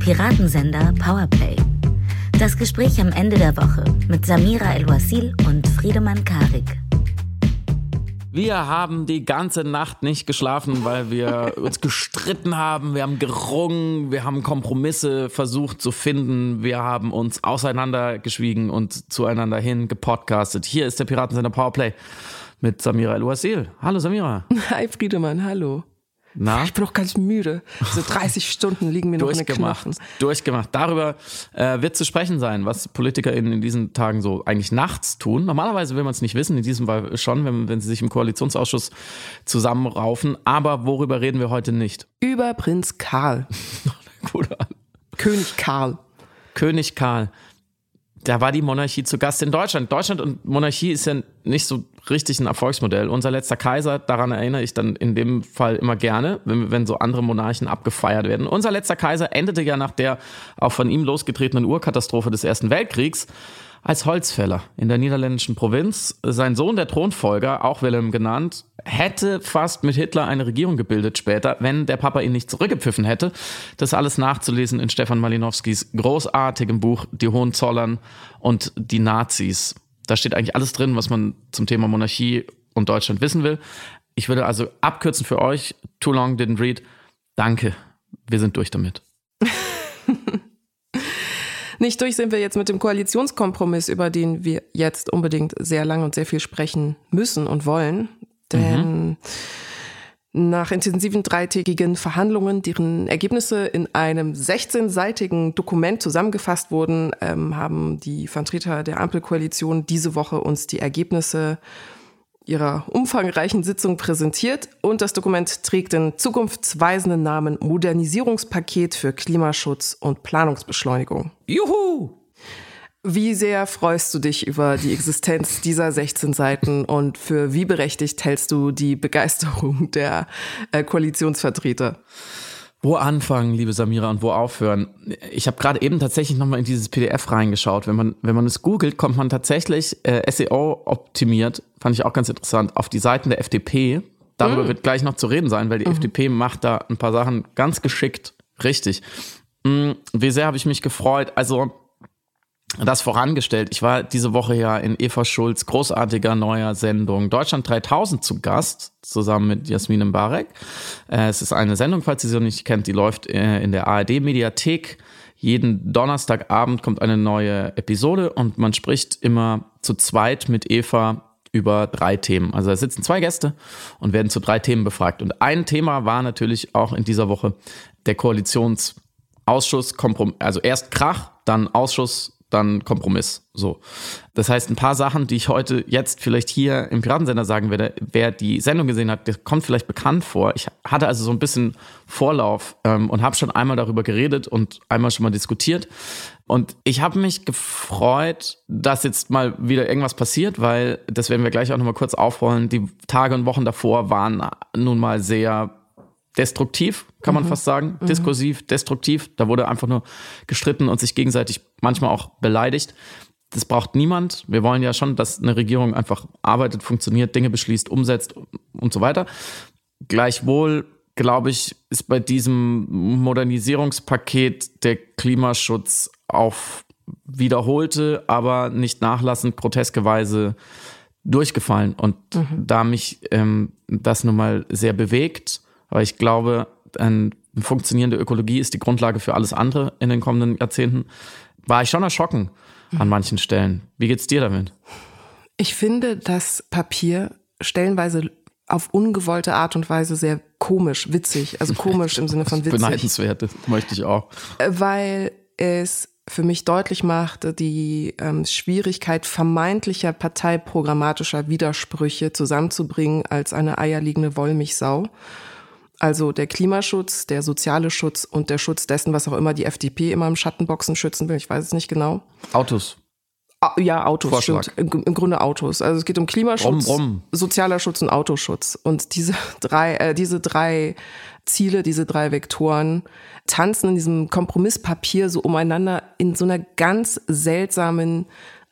Piratensender Powerplay. Das Gespräch am Ende der Woche mit Samira El-Wasil und Friedemann Karik. Wir haben die ganze Nacht nicht geschlafen, weil wir uns gestritten haben, wir haben gerungen, wir haben Kompromisse versucht zu finden, wir haben uns auseinandergeschwiegen und zueinander hin gepodcastet. Hier ist der Piratensender Powerplay mit Samira El-Wasil. Hallo Samira. Hi Friedemann, hallo. Na? Ich bin auch ganz müde. So 30 Stunden liegen mir noch in den Durchgemacht. Knochen. Durchgemacht. Darüber äh, wird zu sprechen sein, was PolitikerInnen in diesen Tagen so eigentlich nachts tun. Normalerweise will man es nicht wissen, in diesem Fall schon, wenn, wenn sie sich im Koalitionsausschuss zusammenraufen. Aber worüber reden wir heute nicht? Über Prinz Karl. König Karl. König Karl. Da war die Monarchie zu Gast in Deutschland. Deutschland und Monarchie ist ja nicht so richtig ein Erfolgsmodell. Unser letzter Kaiser, daran erinnere ich dann in dem Fall immer gerne, wenn, wenn so andere Monarchen abgefeiert werden. Unser letzter Kaiser endete ja nach der auch von ihm losgetretenen Urkatastrophe des Ersten Weltkriegs als Holzfäller in der niederländischen Provinz. Sein Sohn, der Thronfolger, auch Wilhelm genannt, hätte fast mit Hitler eine Regierung gebildet später, wenn der Papa ihn nicht zurückgepfiffen hätte. Das alles nachzulesen in Stefan Malinowskis großartigem Buch Die Hohenzollern und die Nazis. Da steht eigentlich alles drin, was man zum Thema Monarchie und Deutschland wissen will. Ich würde also abkürzen für euch, too long didn't read. Danke, wir sind durch damit. Nicht durch sind wir jetzt mit dem Koalitionskompromiss, über den wir jetzt unbedingt sehr lang und sehr viel sprechen müssen und wollen. Denn nach intensiven dreitägigen Verhandlungen, deren Ergebnisse in einem 16-seitigen Dokument zusammengefasst wurden, ähm, haben die Vertreter der Ampelkoalition diese Woche uns die Ergebnisse ihrer umfangreichen Sitzung präsentiert und das Dokument trägt den zukunftsweisenden Namen Modernisierungspaket für Klimaschutz und Planungsbeschleunigung. Juhu! Wie sehr freust du dich über die Existenz dieser 16 Seiten und für wie berechtigt hältst du die Begeisterung der äh, Koalitionsvertreter? Wo anfangen, liebe Samira, und wo aufhören? Ich habe gerade eben tatsächlich nochmal in dieses PDF reingeschaut. Wenn man, wenn man es googelt, kommt man tatsächlich äh, SEO optimiert, fand ich auch ganz interessant, auf die Seiten der FDP. Darüber wird gleich noch zu reden sein, weil die FDP macht da ein paar Sachen ganz geschickt richtig. Mm, Wie sehr habe ich mich gefreut. Also das vorangestellt. Ich war diese Woche ja in Eva Schulz großartiger neuer Sendung Deutschland 3000 zu Gast, zusammen mit Jasmin Mbarek. Äh, Es ist eine Sendung, falls ihr sie noch nicht kennt, die läuft äh, in der ARD-Mediathek. Jeden Donnerstagabend kommt eine neue Episode und man spricht immer zu zweit mit Eva über drei Themen. Also da sitzen zwei Gäste und werden zu drei Themen befragt. Und ein Thema war natürlich auch in dieser Woche der Koalitionsausschuss, also erst Krach, dann Ausschuss, dann Kompromiss. So. Das heißt, ein paar Sachen, die ich heute jetzt vielleicht hier im Piratensender sagen werde, wer die Sendung gesehen hat, der kommt vielleicht bekannt vor. Ich hatte also so ein bisschen Vorlauf ähm, und habe schon einmal darüber geredet und einmal schon mal diskutiert. Und ich habe mich gefreut, dass jetzt mal wieder irgendwas passiert, weil, das werden wir gleich auch nochmal kurz aufrollen, die Tage und Wochen davor waren nun mal sehr destruktiv, kann man fast sagen. Diskursiv, destruktiv. Da wurde einfach nur gestritten und sich gegenseitig manchmal auch beleidigt. Das braucht niemand. Wir wollen ja schon, dass eine Regierung einfach arbeitet, funktioniert, Dinge beschließt, umsetzt und so weiter. Gleichwohl, glaube ich, ist bei diesem Modernisierungspaket der Klimaschutz auf wiederholte, aber nicht nachlassend groteske Weise durchgefallen. Und da mich ähm, das nun mal sehr bewegt, weil ich glaube, eine funktionierende Ökologie ist die Grundlage für alles andere in den kommenden Jahrzehnten, war ich schon erschrocken an manchen Stellen. Wie geht's dir damit? Ich finde das Papier stellenweise auf ungewollte Art und Weise sehr komisch, witzig, also komisch im Sinne von witzig. Beneidenswert, das möchte ich auch. weil es für mich deutlich macht, die ähm, Schwierigkeit vermeintlicher parteiprogrammatischer Widersprüche zusammenzubringen als eine eierlegende Wollmilchsau. Also der Klimaschutz, der soziale Schutz und der Schutz dessen, was auch immer die FDP immer im Schattenboxen schützen will, ich weiß es nicht genau. Autos. Ah, Ja, Autos, Vorschlag. stimmt. Im, Im Grunde Autos. Also es geht um Klimaschutz, Brumm, brumm. sozialer Schutz und Autoschutz. Und diese drei, äh, diese drei Ziele, diese drei Vektoren tanzen in diesem Kompromisspapier so umeinander in so einer ganz seltsamen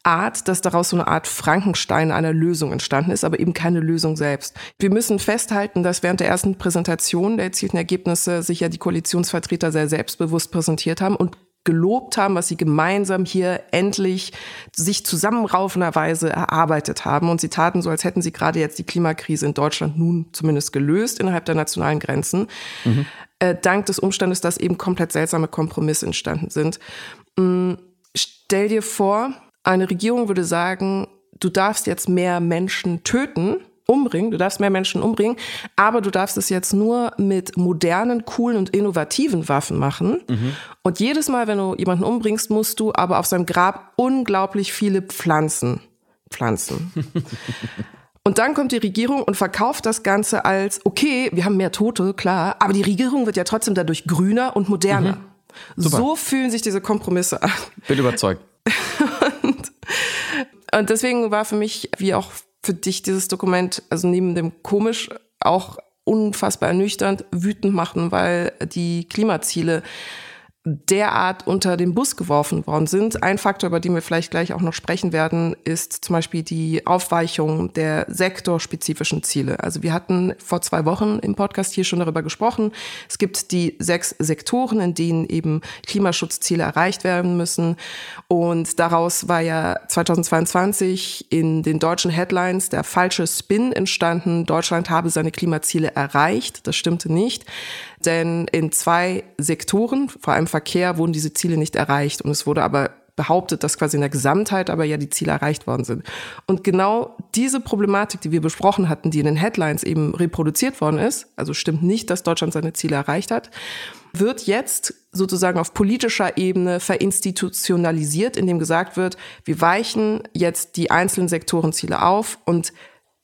Art, dass daraus so eine Art Frankenstein einer Lösung entstanden ist, aber eben keine Lösung selbst. Wir müssen festhalten, dass während der ersten Präsentation der erzielten Ergebnisse sich ja die Koalitionsvertreter sehr selbstbewusst präsentiert haben und gelobt haben, was sie gemeinsam hier endlich sich zusammenraufenderweise erarbeitet haben. Und sie taten so, als hätten sie gerade jetzt die Klimakrise in Deutschland nun zumindest gelöst innerhalb der nationalen Grenzen. Mhm. Äh, dank des Umstandes, dass eben komplett seltsame Kompromisse entstanden sind. Mhm. Stell dir vor, eine Regierung würde sagen, du darfst jetzt mehr Menschen töten, umbringen, du darfst mehr Menschen umbringen, aber du darfst es jetzt nur mit modernen, coolen und innovativen Waffen machen. Mhm. Und jedes Mal, wenn du jemanden umbringst, musst du aber auf seinem Grab unglaublich viele Pflanzen pflanzen. Und dann kommt die Regierung und verkauft das Ganze als, okay, wir haben mehr Tote, klar, aber die Regierung wird ja trotzdem dadurch grüner und moderner. Mhm. So fühlen sich diese Kompromisse an. Bin überzeugt. und, deswegen war für mich, wie auch für dich dieses Dokument, also neben dem komisch, auch unfassbar ernüchternd, wütend machen, weil die Klimaziele derart unter den Bus geworfen worden sind. Ein Faktor, über den wir vielleicht gleich auch noch sprechen werden, ist zum Beispiel die Aufweichung der sektorspezifischen Ziele. Also wir hatten vor zwei Wochen im Podcast hier schon darüber gesprochen. Es gibt die sechs Sektoren, in denen eben Klimaschutzziele erreicht werden müssen. Und daraus war ja 2022 in den deutschen Headlines der falsche Spin entstanden. Deutschland habe seine Klimaziele erreicht. Das stimmte nicht. Denn in zwei Sektoren, vor allem Verkehr, wurden diese Ziele nicht erreicht. Und es wurde aber behauptet, dass quasi in der Gesamtheit aber ja die Ziele erreicht worden sind. Und genau diese Problematik, die wir besprochen hatten, die in den Headlines eben reproduziert worden ist, also stimmt nicht, dass Deutschland seine Ziele erreicht hat, wird jetzt sozusagen auf politischer Ebene verinstitutionalisiert, indem gesagt wird, wir weichen jetzt die einzelnen Sektorenziele auf und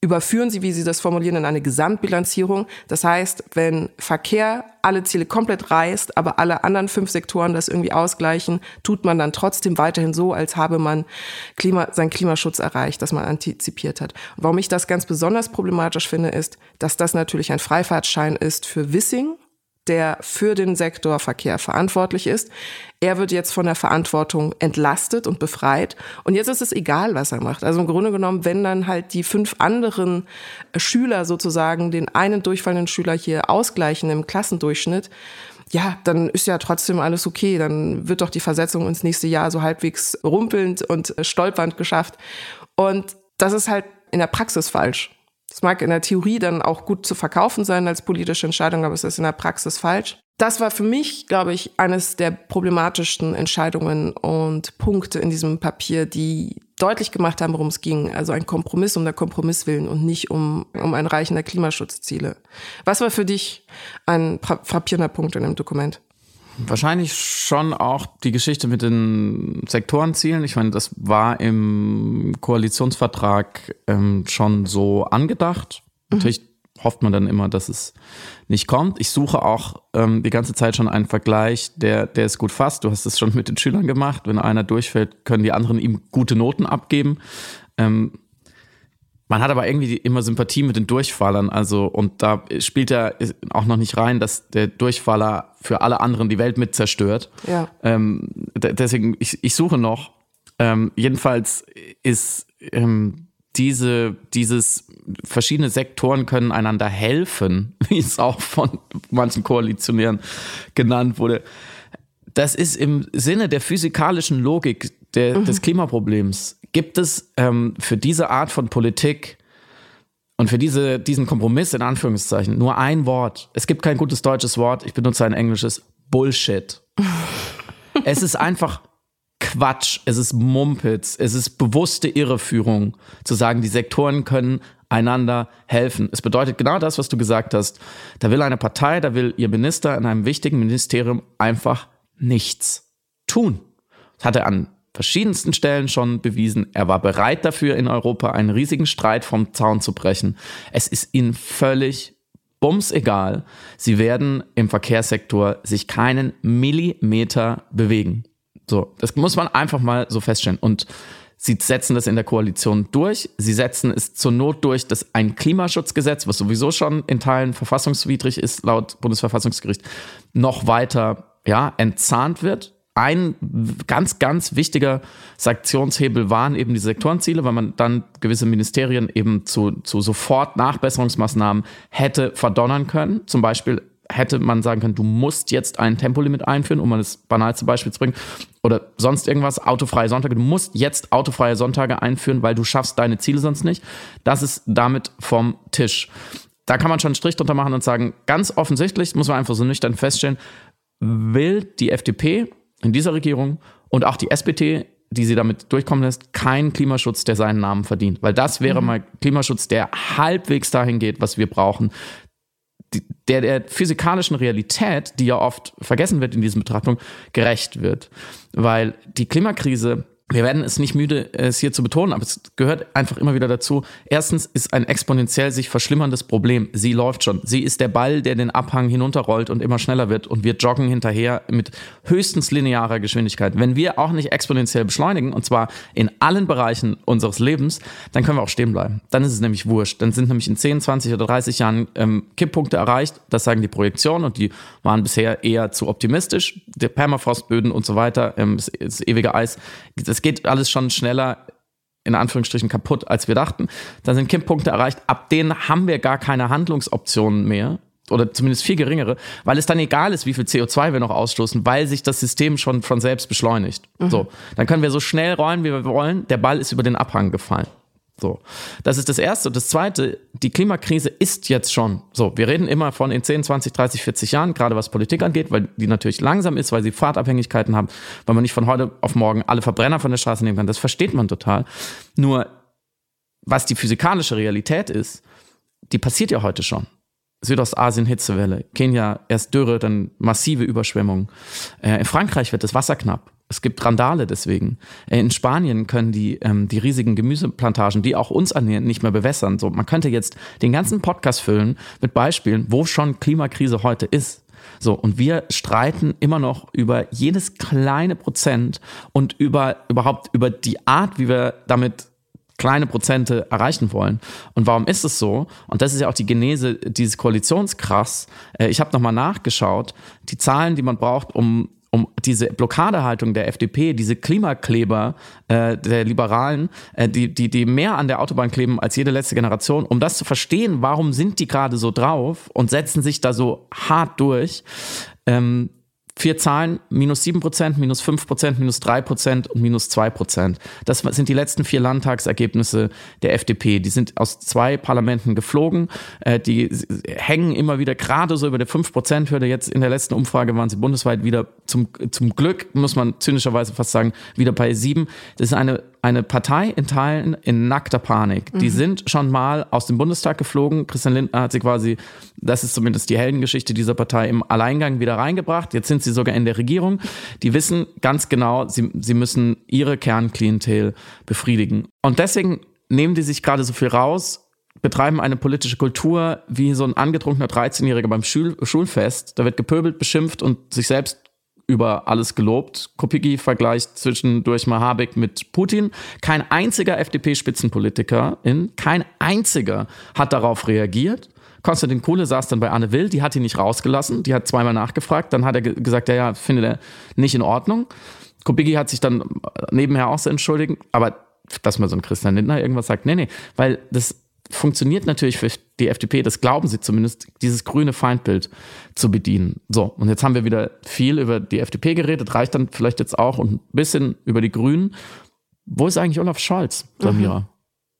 überführen sie, wie Sie das formulieren, in eine Gesamtbilanzierung. Das heißt, wenn Verkehr alle Ziele komplett reißt, aber alle anderen fünf Sektoren das irgendwie ausgleichen, tut man dann trotzdem weiterhin so, als habe man Klima, seinen Klimaschutz erreicht, dass man antizipiert hat. Und warum ich das ganz besonders problematisch finde, ist, dass das natürlich ein Freifahrtschein ist für Wissing, der für den Sektor Verkehr verantwortlich ist. Er wird jetzt von der Verantwortung entlastet und befreit. Und jetzt ist es egal, was er macht. Also im Grunde genommen, wenn dann halt die fünf anderen Schüler sozusagen den einen durchfallenden Schüler hier ausgleichen im Klassendurchschnitt, ja, dann ist ja trotzdem alles okay. Dann wird doch die Versetzung ins nächste Jahr so halbwegs rumpelnd und stolpernd geschafft. Und das ist halt in der Praxis falsch. Das mag in der Theorie dann auch gut zu verkaufen sein als politische Entscheidung, aber es ist in der Praxis falsch. Das war für mich, glaube ich, eines der problematischsten Entscheidungen und Punkte in diesem Papier, die deutlich gemacht haben, worum es ging. Also ein Kompromiss um der Kompromiss willen und nicht um, um ein Reichen der Klimaschutzziele. Was war für dich ein frappierender Punkt in dem Dokument? Wahrscheinlich schon auch die Geschichte mit den Sektorenzielen. Ich meine, das war im Koalitionsvertrag ähm, schon so angedacht. Mhm. Natürlich hofft man dann immer, dass es nicht kommt. Ich suche auch ähm, die ganze Zeit schon einen Vergleich, der, der es gut fasst. Du hast es schon mit den Schülern gemacht. Wenn einer durchfällt, können die anderen ihm gute Noten abgeben. Ähm, man hat aber irgendwie immer Sympathie mit den Durchfallern, also und da spielt er auch noch nicht rein, dass der Durchfaller für alle anderen die Welt mit zerstört. Ja. Ähm, deswegen, ich, ich suche noch. Ähm, jedenfalls ist ähm, diese, dieses verschiedene Sektoren können einander helfen, wie es auch von manchen Koalitionären genannt wurde. Das ist im Sinne der physikalischen Logik der, mhm. des Klimaproblems Gibt es ähm, für diese Art von Politik und für diese, diesen Kompromiss in Anführungszeichen nur ein Wort? Es gibt kein gutes deutsches Wort, ich benutze ein englisches Bullshit. es ist einfach Quatsch, es ist Mumpitz, es ist bewusste Irreführung, zu sagen, die Sektoren können einander helfen. Es bedeutet genau das, was du gesagt hast. Da will eine Partei, da will ihr Minister in einem wichtigen Ministerium einfach nichts tun. Das hat er an verschiedensten Stellen schon bewiesen. Er war bereit dafür, in Europa einen riesigen Streit vom Zaun zu brechen. Es ist ihnen völlig bums egal. Sie werden im Verkehrssektor sich keinen Millimeter bewegen. So, das muss man einfach mal so feststellen. Und Sie setzen das in der Koalition durch. Sie setzen es zur Not durch, dass ein Klimaschutzgesetz, was sowieso schon in Teilen verfassungswidrig ist, laut Bundesverfassungsgericht, noch weiter ja, entzahnt wird ein ganz, ganz wichtiger Sanktionshebel waren eben die Sektorenziele, weil man dann gewisse Ministerien eben zu, zu sofort Nachbesserungsmaßnahmen hätte verdonnern können. Zum Beispiel hätte man sagen können, du musst jetzt ein Tempolimit einführen, um mal das banalste Beispiel zu bringen, oder sonst irgendwas, autofreie Sonntage, du musst jetzt autofreie Sonntage einführen, weil du schaffst deine Ziele sonst nicht. Das ist damit vom Tisch. Da kann man schon einen Strich drunter machen und sagen, ganz offensichtlich, muss man einfach so nüchtern feststellen, will die FDP in dieser Regierung und auch die SPD, die sie damit durchkommen lässt, keinen Klimaschutz, der seinen Namen verdient. Weil das wäre mhm. mal Klimaschutz, der halbwegs dahin geht, was wir brauchen. Der der physikalischen Realität, die ja oft vergessen wird in diesen Betrachtungen, gerecht wird. Weil die Klimakrise wir werden es nicht müde, es hier zu betonen, aber es gehört einfach immer wieder dazu. Erstens ist ein exponentiell sich verschlimmerndes Problem. Sie läuft schon. Sie ist der Ball, der den Abhang hinunterrollt und immer schneller wird und wir joggen hinterher mit höchstens linearer Geschwindigkeit. Wenn wir auch nicht exponentiell beschleunigen, und zwar in allen Bereichen unseres Lebens, dann können wir auch stehen bleiben. Dann ist es nämlich wurscht. Dann sind nämlich in 10, 20 oder 30 Jahren ähm, Kipppunkte erreicht. Das sagen die Projektionen und die waren bisher eher zu optimistisch. Der Permafrostböden und so weiter, ähm, das, das ewige Eis. Das es geht alles schon schneller in Anführungsstrichen kaputt, als wir dachten. Dann sind Kipppunkte erreicht, ab denen haben wir gar keine Handlungsoptionen mehr oder zumindest viel geringere, weil es dann egal ist, wie viel CO2 wir noch ausstoßen, weil sich das System schon von selbst beschleunigt. Mhm. So, dann können wir so schnell rollen, wie wir wollen. Der Ball ist über den Abhang gefallen. So, das ist das Erste. Und das Zweite, die Klimakrise ist jetzt schon so. Wir reden immer von in 10, 20, 30, 40 Jahren, gerade was Politik angeht, weil die natürlich langsam ist, weil sie Fahrtabhängigkeiten haben, weil man nicht von heute auf morgen alle Verbrenner von der Straße nehmen kann. Das versteht man total. Nur, was die physikalische Realität ist, die passiert ja heute schon. Südostasien Hitzewelle, Kenia erst Dürre, dann massive Überschwemmungen. Äh, in Frankreich wird das Wasser knapp. Es gibt Randale deswegen. Äh, in Spanien können die, ähm, die riesigen Gemüseplantagen, die auch uns ernähren, nicht mehr bewässern. So, man könnte jetzt den ganzen Podcast füllen mit Beispielen, wo schon Klimakrise heute ist. So, und wir streiten immer noch über jedes kleine Prozent und über überhaupt über die Art, wie wir damit kleine Prozente erreichen wollen. Und warum ist es so? Und das ist ja auch die Genese dieses Koalitionskrass. Äh, ich habe nochmal nachgeschaut, die Zahlen, die man braucht, um um diese Blockadehaltung der FDP, diese Klimakleber äh, der Liberalen, äh, die, die, die mehr an der Autobahn kleben als jede letzte Generation, um das zu verstehen, warum sind die gerade so drauf und setzen sich da so hart durch. Ähm, Vier Zahlen, minus sieben Prozent, minus fünf Prozent, minus drei Prozent und minus zwei Prozent. Das sind die letzten vier Landtagsergebnisse der FDP. Die sind aus zwei Parlamenten geflogen. Äh, die hängen immer wieder gerade so über der fünf Prozent Hürde. Jetzt in der letzten Umfrage waren sie bundesweit wieder zum, zum Glück, muss man zynischerweise fast sagen, wieder bei sieben. Das ist eine eine Partei in Teilen in nackter Panik. Die mhm. sind schon mal aus dem Bundestag geflogen. Christian Lindner hat sie quasi, das ist zumindest die Heldengeschichte dieser Partei, im Alleingang wieder reingebracht. Jetzt sind sie sogar in der Regierung. Die wissen ganz genau, sie, sie müssen ihre Kernklientel befriedigen. Und deswegen nehmen die sich gerade so viel raus, betreiben eine politische Kultur wie so ein angetrunkener 13-Jähriger beim Schul Schulfest. Da wird gepöbelt, beschimpft und sich selbst über alles gelobt. Kopicki vergleicht zwischendurch mal Habeck mit Putin. Kein einziger FDP-Spitzenpolitiker, kein einziger hat darauf reagiert. Konstantin Kuhle saß dann bei Anne Will, die hat ihn nicht rausgelassen, die hat zweimal nachgefragt, dann hat er gesagt, ja, ja, findet er nicht in Ordnung. Kubicki hat sich dann nebenher auch so entschuldigt, aber dass man so ein Christian Lindner irgendwas sagt, nee, nee, weil das funktioniert natürlich für die FDP, das glauben sie zumindest, dieses grüne Feindbild zu bedienen. So, und jetzt haben wir wieder viel über die FDP geredet, reicht dann vielleicht jetzt auch und ein bisschen über die Grünen. Wo ist eigentlich Olaf Scholz, Samira? Mhm.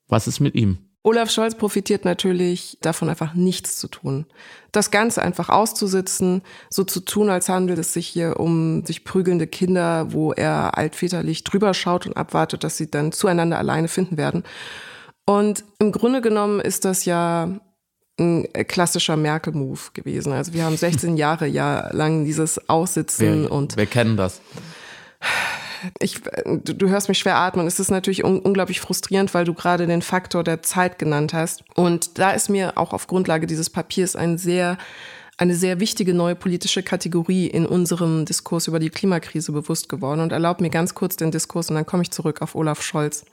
Was ist mit ihm? Olaf Scholz profitiert natürlich davon, einfach nichts zu tun. Das Ganze einfach auszusitzen, so zu tun, als handelt es sich hier um sich prügelnde Kinder, wo er altväterlich drüber schaut und abwartet, dass sie dann zueinander alleine finden werden. Und im Grunde genommen ist das ja ein klassischer Merkel-Move gewesen. Also wir haben 16 Jahre ja lang dieses Aussitzen wir, und. Wir kennen das. Ich, du, du hörst mich schwer atmen. Es ist natürlich un unglaublich frustrierend, weil du gerade den Faktor der Zeit genannt hast. Und da ist mir auch auf Grundlage dieses Papiers ein sehr eine sehr wichtige neue politische Kategorie in unserem Diskurs über die Klimakrise bewusst geworden. Und erlaubt mir ganz kurz den Diskurs und dann komme ich zurück auf Olaf Scholz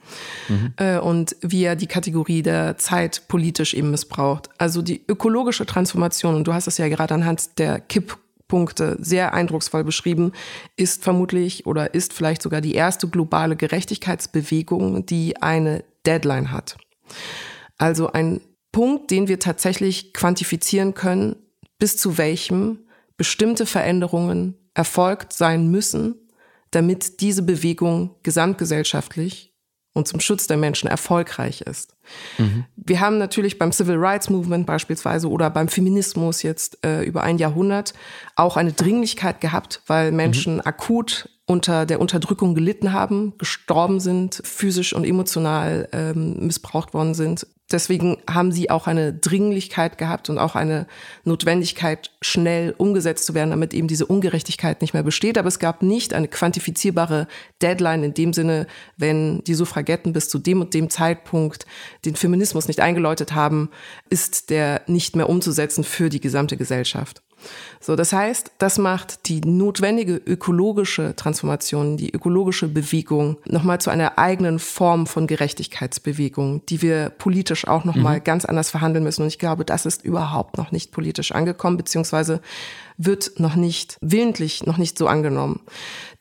mhm. äh, und wie er die Kategorie der Zeit politisch eben missbraucht. Also die ökologische Transformation, und du hast es ja gerade anhand der Kipp Punkte sehr eindrucksvoll beschrieben, ist vermutlich oder ist vielleicht sogar die erste globale Gerechtigkeitsbewegung, die eine Deadline hat. Also ein Punkt, den wir tatsächlich quantifizieren können, bis zu welchem bestimmte Veränderungen erfolgt sein müssen, damit diese Bewegung gesamtgesellschaftlich und zum Schutz der Menschen erfolgreich ist. Mhm. Wir haben natürlich beim Civil Rights Movement beispielsweise oder beim Feminismus jetzt äh, über ein Jahrhundert auch eine Dringlichkeit gehabt, weil Menschen mhm. akut unter der Unterdrückung gelitten haben, gestorben sind, physisch und emotional ähm, missbraucht worden sind. Deswegen haben sie auch eine Dringlichkeit gehabt und auch eine Notwendigkeit, schnell umgesetzt zu werden, damit eben diese Ungerechtigkeit nicht mehr besteht. Aber es gab nicht eine quantifizierbare Deadline in dem Sinne, wenn die Suffragetten bis zu dem und dem Zeitpunkt den Feminismus nicht eingeläutet haben, ist der nicht mehr umzusetzen für die gesamte Gesellschaft. So, das heißt, das macht die notwendige ökologische Transformation, die ökologische Bewegung nochmal zu einer eigenen Form von Gerechtigkeitsbewegung, die wir politisch auch nochmal mhm. ganz anders verhandeln müssen. Und ich glaube, das ist überhaupt noch nicht politisch angekommen, beziehungsweise wird noch nicht willentlich, noch nicht so angenommen.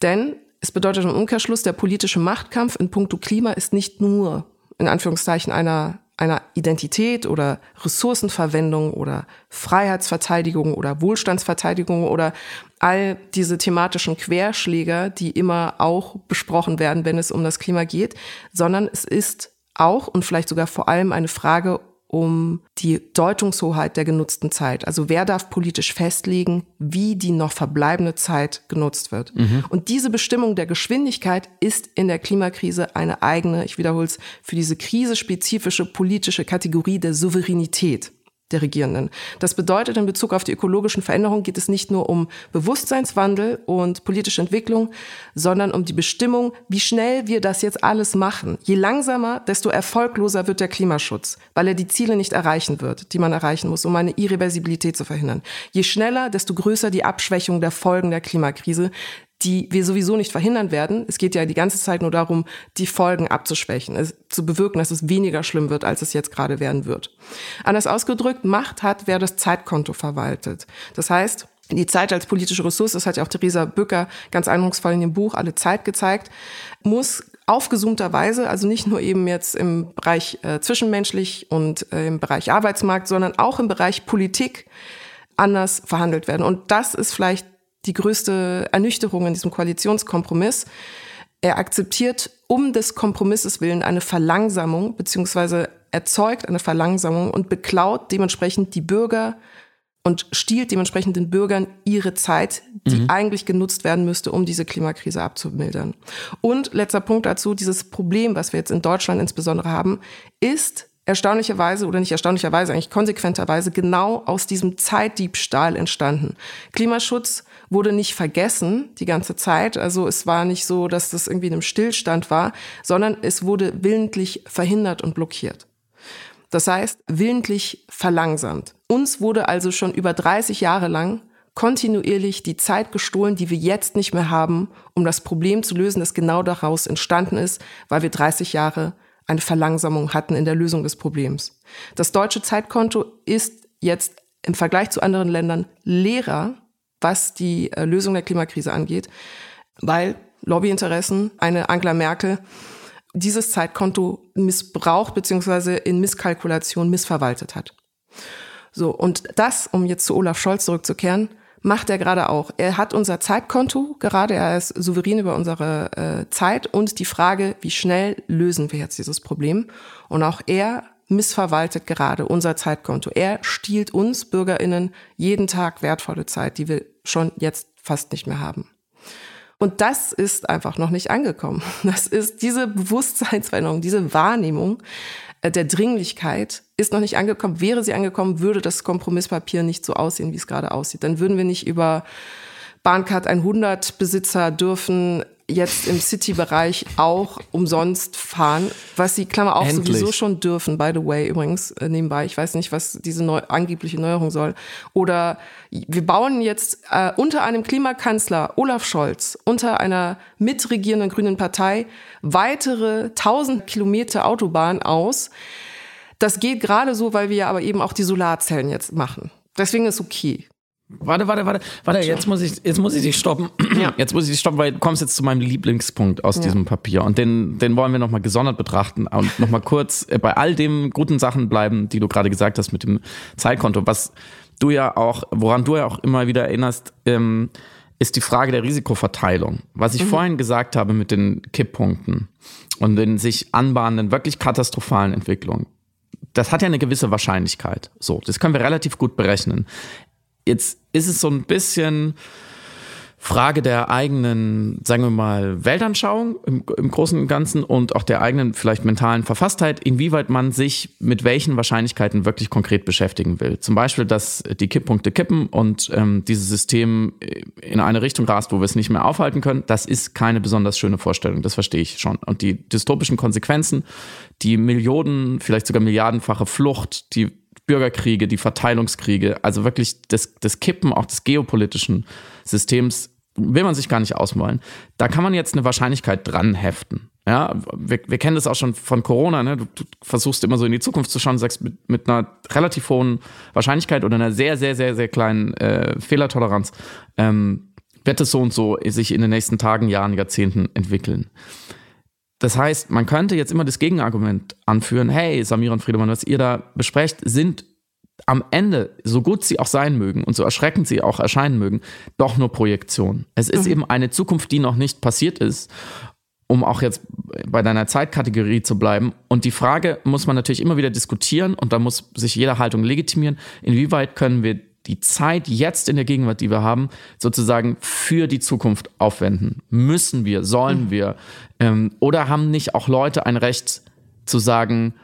Denn es bedeutet im Umkehrschluss, der politische Machtkampf in puncto Klima ist nicht nur in Anführungszeichen einer einer Identität oder Ressourcenverwendung oder Freiheitsverteidigung oder Wohlstandsverteidigung oder all diese thematischen Querschläger, die immer auch besprochen werden, wenn es um das Klima geht, sondern es ist auch und vielleicht sogar vor allem eine Frage um die Deutungshoheit der genutzten Zeit. Also wer darf politisch festlegen, wie die noch verbleibende Zeit genutzt wird. Mhm. Und diese Bestimmung der Geschwindigkeit ist in der Klimakrise eine eigene, ich wiederhole es, für diese Krise spezifische politische Kategorie der Souveränität der Regierenden. Das bedeutet, in Bezug auf die ökologischen Veränderungen geht es nicht nur um Bewusstseinswandel und politische Entwicklung, sondern um die Bestimmung, wie schnell wir das jetzt alles machen. Je langsamer, desto erfolgloser wird der Klimaschutz, weil er die Ziele nicht erreichen wird, die man erreichen muss, um eine Irreversibilität zu verhindern. Je schneller, desto größer die Abschwächung der Folgen der Klimakrise, die wir sowieso nicht verhindern werden. Es geht ja die ganze Zeit nur darum, die Folgen abzuschwächen, es, zu bewirken, dass es weniger schlimm wird, als es jetzt gerade werden wird. Anders ausgedrückt, Macht hat, wer das Zeitkonto verwaltet. Das heißt, die Zeit als politische Ressource, das hat ja auch Theresa Bücker ganz eindrucksvoll in dem Buch Alle Zeit gezeigt, muss aufgesummterweise, also nicht nur eben jetzt im Bereich äh, zwischenmenschlich und äh, im Bereich Arbeitsmarkt, sondern auch im Bereich Politik anders verhandelt werden. Und das ist vielleicht die größte Ernüchterung in diesem Koalitionskompromiss. Er akzeptiert um des Kompromisses willen eine Verlangsamung beziehungsweise erzeugt eine Verlangsamung und beklaut dementsprechend die Bürger und stiehlt dementsprechend den Bürgern ihre Zeit, die mhm. eigentlich genutzt werden müsste, um diese Klimakrise abzumildern. Und letzter Punkt dazu, dieses Problem, was wir jetzt in Deutschland insbesondere haben, ist erstaunlicherweise oder nicht erstaunlicherweise, eigentlich konsequenterweise genau aus diesem Zeitdiebstahl entstanden. Klimaschutz wurde nicht vergessen die ganze Zeit. Also es war nicht so, dass das irgendwie in einem Stillstand war, sondern es wurde willentlich verhindert und blockiert. Das heißt, willentlich verlangsamt. Uns wurde also schon über 30 Jahre lang kontinuierlich die Zeit gestohlen, die wir jetzt nicht mehr haben, um das Problem zu lösen, das genau daraus entstanden ist, weil wir 30 Jahre eine Verlangsamung hatten in der Lösung des Problems. Das deutsche Zeitkonto ist jetzt im Vergleich zu anderen Ländern leerer was die äh, Lösung der Klimakrise angeht, weil Lobbyinteressen, eine Angela Merkel, dieses Zeitkonto missbraucht bzw. in Misskalkulation missverwaltet hat. So, und das, um jetzt zu Olaf Scholz zurückzukehren, macht er gerade auch. Er hat unser Zeitkonto gerade, er ist souverän über unsere äh, Zeit und die Frage, wie schnell lösen wir jetzt dieses Problem. Und auch er missverwaltet gerade unser Zeitkonto. Er stiehlt uns Bürgerinnen jeden Tag wertvolle Zeit, die wir schon jetzt fast nicht mehr haben. Und das ist einfach noch nicht angekommen. Das ist diese Bewusstseinsveränderung, diese Wahrnehmung äh, der Dringlichkeit ist noch nicht angekommen. Wäre sie angekommen, würde das Kompromisspapier nicht so aussehen, wie es gerade aussieht. Dann würden wir nicht über Bahncard 100 Besitzer dürfen jetzt im City-Bereich auch umsonst fahren, was sie, Klammer auf, Endlich. sowieso schon dürfen, by the way, übrigens, äh, nebenbei. Ich weiß nicht, was diese neu, angebliche Neuerung soll. Oder wir bauen jetzt äh, unter einem Klimakanzler Olaf Scholz, unter einer mitregierenden grünen Partei, weitere 1000 Kilometer Autobahn aus. Das geht gerade so, weil wir aber eben auch die Solarzellen jetzt machen. Deswegen ist okay. Warte, warte, warte, warte, jetzt muss ich, jetzt muss ich dich stoppen. Ja. Jetzt muss ich dich stoppen, weil du kommst jetzt zu meinem Lieblingspunkt aus ja. diesem Papier und den, den wollen wir nochmal gesondert betrachten und nochmal kurz äh, bei all den guten Sachen bleiben, die du gerade gesagt hast mit dem Zeitkonto. Was du ja auch, woran du ja auch immer wieder erinnerst, ähm, ist die Frage der Risikoverteilung. Was ich mhm. vorhin gesagt habe mit den Kipppunkten und den sich anbahnenden, wirklich katastrophalen Entwicklungen. Das hat ja eine gewisse Wahrscheinlichkeit. So, das können wir relativ gut berechnen. Jetzt ist es so ein bisschen Frage der eigenen, sagen wir mal, Weltanschauung im, im, Großen und Ganzen und auch der eigenen vielleicht mentalen Verfasstheit, inwieweit man sich mit welchen Wahrscheinlichkeiten wirklich konkret beschäftigen will. Zum Beispiel, dass die Kipppunkte kippen und ähm, dieses System in eine Richtung rast, wo wir es nicht mehr aufhalten können, das ist keine besonders schöne Vorstellung, das verstehe ich schon. Und die dystopischen Konsequenzen, die Millionen, vielleicht sogar milliardenfache Flucht, die Bürgerkriege, die Verteilungskriege, also wirklich das, das Kippen auch des geopolitischen Systems will man sich gar nicht ausmalen. Da kann man jetzt eine Wahrscheinlichkeit dran heften. Ja, wir, wir kennen das auch schon von Corona. Ne? Du, du, versuchst immer so in die Zukunft zu schauen, sagst mit, mit einer relativ hohen Wahrscheinlichkeit oder einer sehr, sehr, sehr, sehr kleinen äh, Fehlertoleranz ähm, wird es so und so sich in den nächsten Tagen, Jahren, Jahrzehnten entwickeln. Das heißt, man könnte jetzt immer das Gegenargument anführen, hey, Samira und Friedemann, was ihr da besprecht, sind am Ende, so gut sie auch sein mögen und so erschreckend sie auch erscheinen mögen, doch nur Projektion. Es ist mhm. eben eine Zukunft, die noch nicht passiert ist, um auch jetzt bei deiner Zeitkategorie zu bleiben. Und die Frage muss man natürlich immer wieder diskutieren und da muss sich jede Haltung legitimieren, inwieweit können wir die Zeit jetzt in der Gegenwart, die wir haben, sozusagen für die Zukunft aufwenden. Müssen wir, sollen mhm. wir? Ähm, oder haben nicht auch Leute ein Recht zu sagen,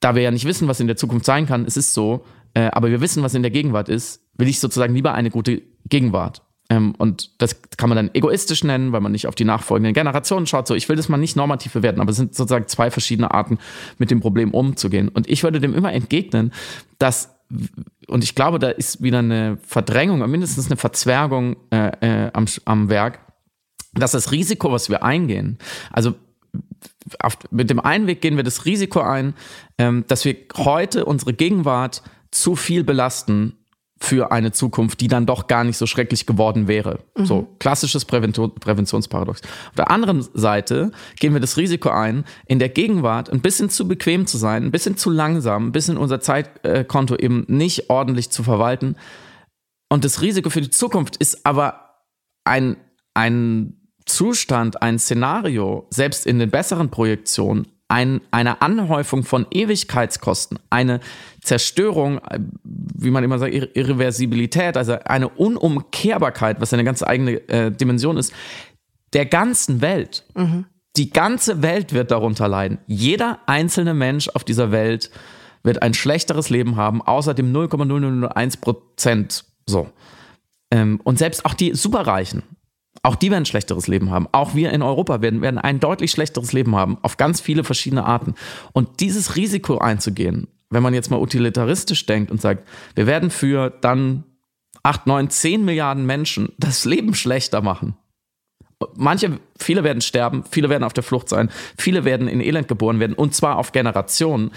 da wir ja nicht wissen, was in der Zukunft sein kann, es ist so, äh, aber wir wissen, was in der Gegenwart ist, will ich sozusagen lieber eine gute Gegenwart. Ähm, und das kann man dann egoistisch nennen, weil man nicht auf die nachfolgenden Generationen schaut. So, ich will das mal nicht normativ bewerten, aber es sind sozusagen zwei verschiedene Arten, mit dem Problem umzugehen. Und ich würde dem immer entgegnen, dass und ich glaube, da ist wieder eine Verdrängung, mindestens eine Verzwergung äh, äh, am, am Werk, dass das Risiko, was wir eingehen, also auf, mit dem einen Weg gehen wir das Risiko ein, ähm, dass wir heute unsere Gegenwart zu viel belasten für eine Zukunft, die dann doch gar nicht so schrecklich geworden wäre. Mhm. So klassisches Prävention, Präventionsparadox. Auf der anderen Seite gehen wir das Risiko ein, in der Gegenwart ein bisschen zu bequem zu sein, ein bisschen zu langsam, ein bisschen unser Zeitkonto eben nicht ordentlich zu verwalten. Und das Risiko für die Zukunft ist aber ein, ein Zustand, ein Szenario, selbst in den besseren Projektionen, ein, eine Anhäufung von Ewigkeitskosten, eine Zerstörung, wie man immer sagt, Irreversibilität, also eine Unumkehrbarkeit, was eine ganz eigene äh, Dimension ist, der ganzen Welt. Mhm. Die ganze Welt wird darunter leiden. Jeder einzelne Mensch auf dieser Welt wird ein schlechteres Leben haben, außer dem 0,0001 Prozent. So. Ähm, und selbst auch die Superreichen, auch die werden ein schlechteres Leben haben. Auch wir in Europa werden, werden ein deutlich schlechteres Leben haben, auf ganz viele verschiedene Arten. Und dieses Risiko einzugehen, wenn man jetzt mal utilitaristisch denkt und sagt, wir werden für dann 8, 9, 10 Milliarden Menschen das Leben schlechter machen. Manche, viele werden sterben, viele werden auf der Flucht sein, viele werden in Elend geboren werden und zwar auf Generationen.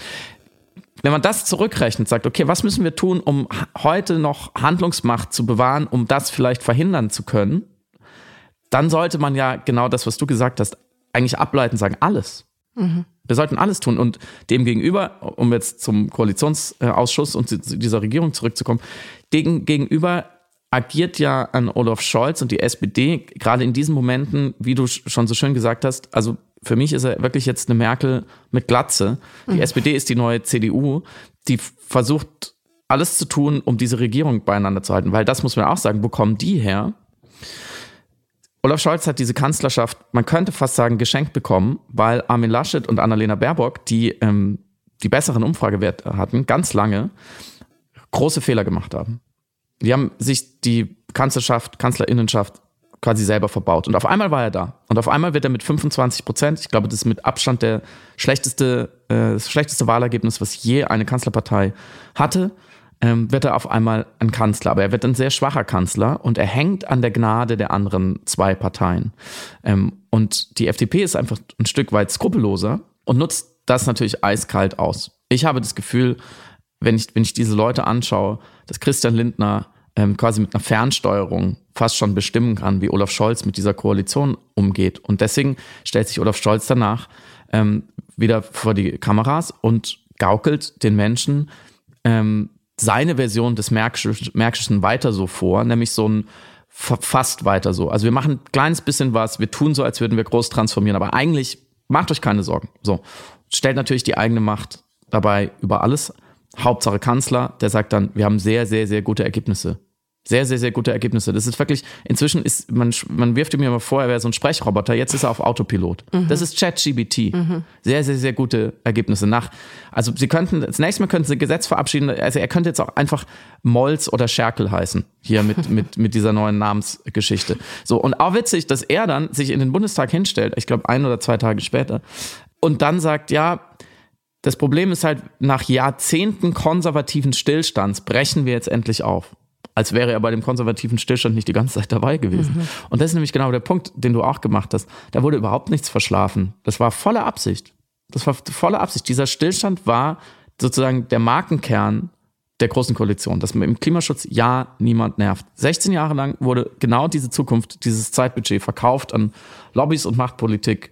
Wenn man das zurückrechnet, sagt, okay, was müssen wir tun, um heute noch Handlungsmacht zu bewahren, um das vielleicht verhindern zu können? Dann sollte man ja genau das, was du gesagt hast, eigentlich ableiten, sagen, alles. Mhm. Wir sollten alles tun. Und demgegenüber, um jetzt zum Koalitionsausschuss und dieser Regierung zurückzukommen, gegenüber agiert ja an Olaf Scholz und die SPD gerade in diesen Momenten, wie du schon so schön gesagt hast, also für mich ist er wirklich jetzt eine Merkel mit Glatze. Die mhm. SPD ist die neue CDU, die versucht alles zu tun, um diese Regierung beieinander zu halten, weil das muss man auch sagen, wo kommen die her? Olaf Scholz hat diese Kanzlerschaft, man könnte fast sagen, geschenkt bekommen, weil Armin Laschet und Annalena Baerbock, die ähm, die besseren Umfragewerte hatten, ganz lange große Fehler gemacht haben. Die haben sich die Kanzlerschaft, Kanzlerinnenschaft quasi selber verbaut. Und auf einmal war er da. Und auf einmal wird er mit 25 Prozent, ich glaube, das ist mit Abstand der schlechteste, äh, das schlechteste Wahlergebnis, was je eine Kanzlerpartei hatte, ähm, wird er auf einmal ein Kanzler. Aber er wird ein sehr schwacher Kanzler und er hängt an der Gnade der anderen zwei Parteien. Ähm, und die FDP ist einfach ein Stück weit skrupelloser und nutzt das natürlich eiskalt aus. Ich habe das Gefühl, wenn ich, wenn ich diese Leute anschaue, dass Christian Lindner ähm, quasi mit einer Fernsteuerung fast schon bestimmen kann, wie Olaf Scholz mit dieser Koalition umgeht. Und deswegen stellt sich Olaf Scholz danach ähm, wieder vor die Kameras und gaukelt den Menschen ähm, seine Version des Märkischen weiter so vor, nämlich so ein fast weiter so. Also wir machen ein kleines bisschen was, wir tun so, als würden wir groß transformieren, aber eigentlich macht euch keine Sorgen. So, stellt natürlich die eigene Macht dabei über alles. Hauptsache Kanzler, der sagt dann, wir haben sehr, sehr, sehr gute Ergebnisse. Sehr, sehr, sehr gute Ergebnisse. Das ist wirklich, inzwischen ist, man, man wirft ihm immer vor, er wäre so ein Sprechroboter, jetzt ist er auf Autopilot. Mhm. Das ist ChatGBT. Mhm. Sehr, sehr, sehr gute Ergebnisse. Nach, also Sie könnten, das nächste Mal könnten Sie ein Gesetz verabschieden, also er könnte jetzt auch einfach Molz oder Scherkel heißen, hier mit, mit, mit dieser neuen Namensgeschichte. So, und auch witzig, dass er dann sich in den Bundestag hinstellt, ich glaube ein oder zwei Tage später, und dann sagt, ja, das Problem ist halt, nach Jahrzehnten konservativen Stillstands brechen wir jetzt endlich auf als wäre er bei dem konservativen Stillstand nicht die ganze Zeit dabei gewesen. Mhm. Und das ist nämlich genau der Punkt, den du auch gemacht hast. Da wurde überhaupt nichts verschlafen. Das war volle Absicht. Das war volle Absicht. Dieser Stillstand war sozusagen der Markenkern der großen Koalition, dass im Klimaschutz ja niemand nervt. 16 Jahre lang wurde genau diese Zukunft, dieses Zeitbudget verkauft an Lobbys und Machtpolitik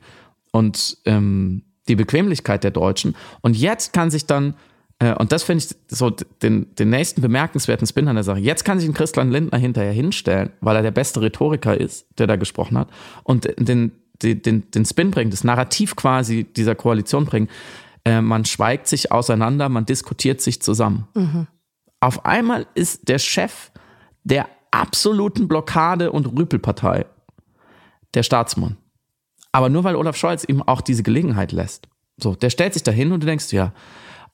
und ähm, die Bequemlichkeit der Deutschen. Und jetzt kann sich dann und das finde ich so den, den nächsten bemerkenswerten Spin an der Sache. Jetzt kann sich ein Christian Lindner hinterher hinstellen, weil er der beste Rhetoriker ist, der da gesprochen hat, und den, den, den, den Spin bringen, das Narrativ quasi dieser Koalition bringen. Äh, man schweigt sich auseinander, man diskutiert sich zusammen. Mhm. Auf einmal ist der Chef der absoluten Blockade- und Rüpelpartei der Staatsmann. Aber nur weil Olaf Scholz ihm auch diese Gelegenheit lässt. So, der stellt sich dahin und du denkst, ja,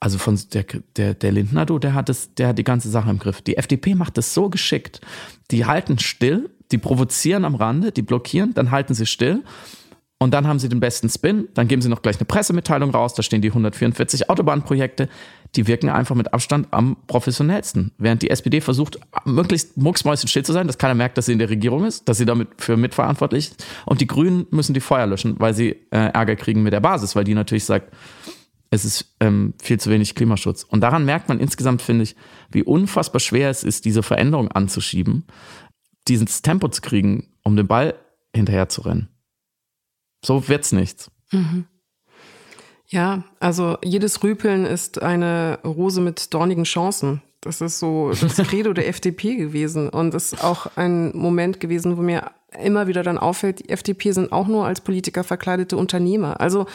also von der, der, der Lindner, du, der hat das, der hat die ganze Sache im Griff. Die FDP macht das so geschickt. Die halten still, die provozieren am Rande, die blockieren, dann halten sie still. Und dann haben sie den besten Spin, dann geben sie noch gleich eine Pressemitteilung raus, da stehen die 144 Autobahnprojekte, die wirken einfach mit Abstand am professionellsten. Während die SPD versucht, möglichst mucksmäuschenstill zu sein, dass keiner merkt, dass sie in der Regierung ist, dass sie damit für mitverantwortlich ist. Und die Grünen müssen die Feuer löschen, weil sie äh, Ärger kriegen mit der Basis, weil die natürlich sagt, es ist ähm, viel zu wenig Klimaschutz. Und daran merkt man insgesamt, finde ich, wie unfassbar schwer es ist, diese Veränderung anzuschieben, dieses Tempo zu kriegen, um den Ball hinterher zu rennen. So wird's nichts. Mhm. Ja, also jedes Rüpeln ist eine Rose mit dornigen Chancen. Das ist so das Credo der FDP gewesen. Und das ist auch ein Moment gewesen, wo mir immer wieder dann auffällt, die FDP sind auch nur als Politiker verkleidete Unternehmer. Also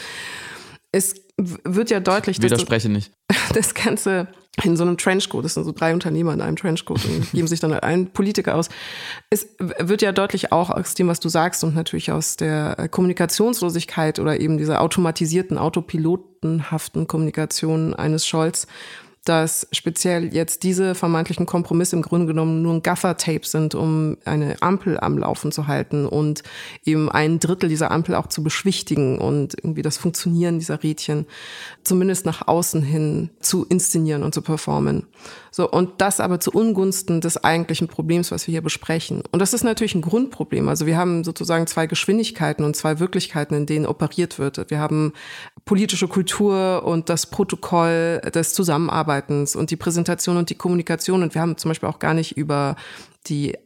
es wird ja deutlich, dass nicht. das Ganze in so einem Trenchcoat, das sind so drei Unternehmer in einem Trenchcoat und geben sich dann ein Politiker aus. Es wird ja deutlich auch aus dem, was du sagst und natürlich aus der Kommunikationslosigkeit oder eben dieser automatisierten, autopilotenhaften Kommunikation eines Scholz, dass speziell jetzt diese vermeintlichen Kompromisse im Grunde genommen nur ein Gaffer-Tape sind, um eine Ampel am Laufen zu halten und eben ein Drittel dieser Ampel auch zu beschwichtigen und irgendwie das Funktionieren dieser Rädchen zumindest nach außen hin zu inszenieren und zu performen. So, und das aber zu Ungunsten des eigentlichen Problems, was wir hier besprechen. Und das ist natürlich ein Grundproblem. Also wir haben sozusagen zwei Geschwindigkeiten und zwei Wirklichkeiten, in denen operiert wird. Wir haben politische Kultur und das Protokoll des Zusammenarbeitens und die Präsentation und die Kommunikation. Und wir haben zum Beispiel auch gar nicht über die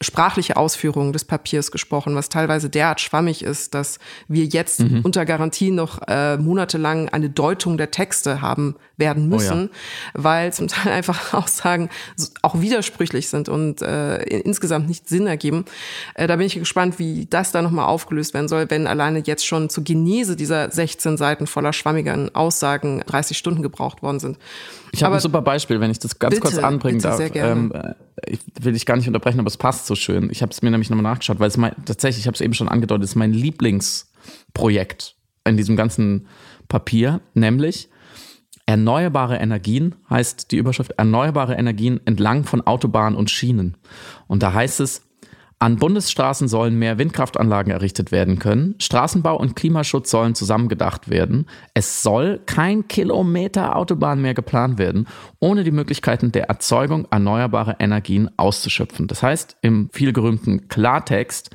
sprachliche Ausführung des Papiers gesprochen, was teilweise derart schwammig ist, dass wir jetzt mhm. unter Garantie noch äh, monatelang eine Deutung der Texte haben werden müssen, oh ja. weil zum Teil einfach Aussagen auch widersprüchlich sind und äh, insgesamt nicht Sinn ergeben. Äh, da bin ich gespannt, wie das da nochmal aufgelöst werden soll, wenn alleine jetzt schon zur Genese dieser 16 Seiten voller schwammigen Aussagen 30 Stunden gebraucht worden sind. Ich habe ein super Beispiel, wenn ich das ganz bitte, kurz anbringen darf. Ähm, äh, ich will dich gar nicht unterbrechen, aber es passt so schön. Ich habe es mir nämlich nochmal nachgeschaut, weil es mein, tatsächlich, ich habe es eben schon angedeutet, es ist mein Lieblingsprojekt in diesem ganzen Papier, nämlich Erneuerbare Energien heißt die Überschrift Erneuerbare Energien entlang von Autobahnen und Schienen. Und da heißt es, an Bundesstraßen sollen mehr Windkraftanlagen errichtet werden können. Straßenbau und Klimaschutz sollen zusammengedacht werden. Es soll kein Kilometer Autobahn mehr geplant werden, ohne die Möglichkeiten der Erzeugung erneuerbarer Energien auszuschöpfen. Das heißt, im vielgerühmten Klartext,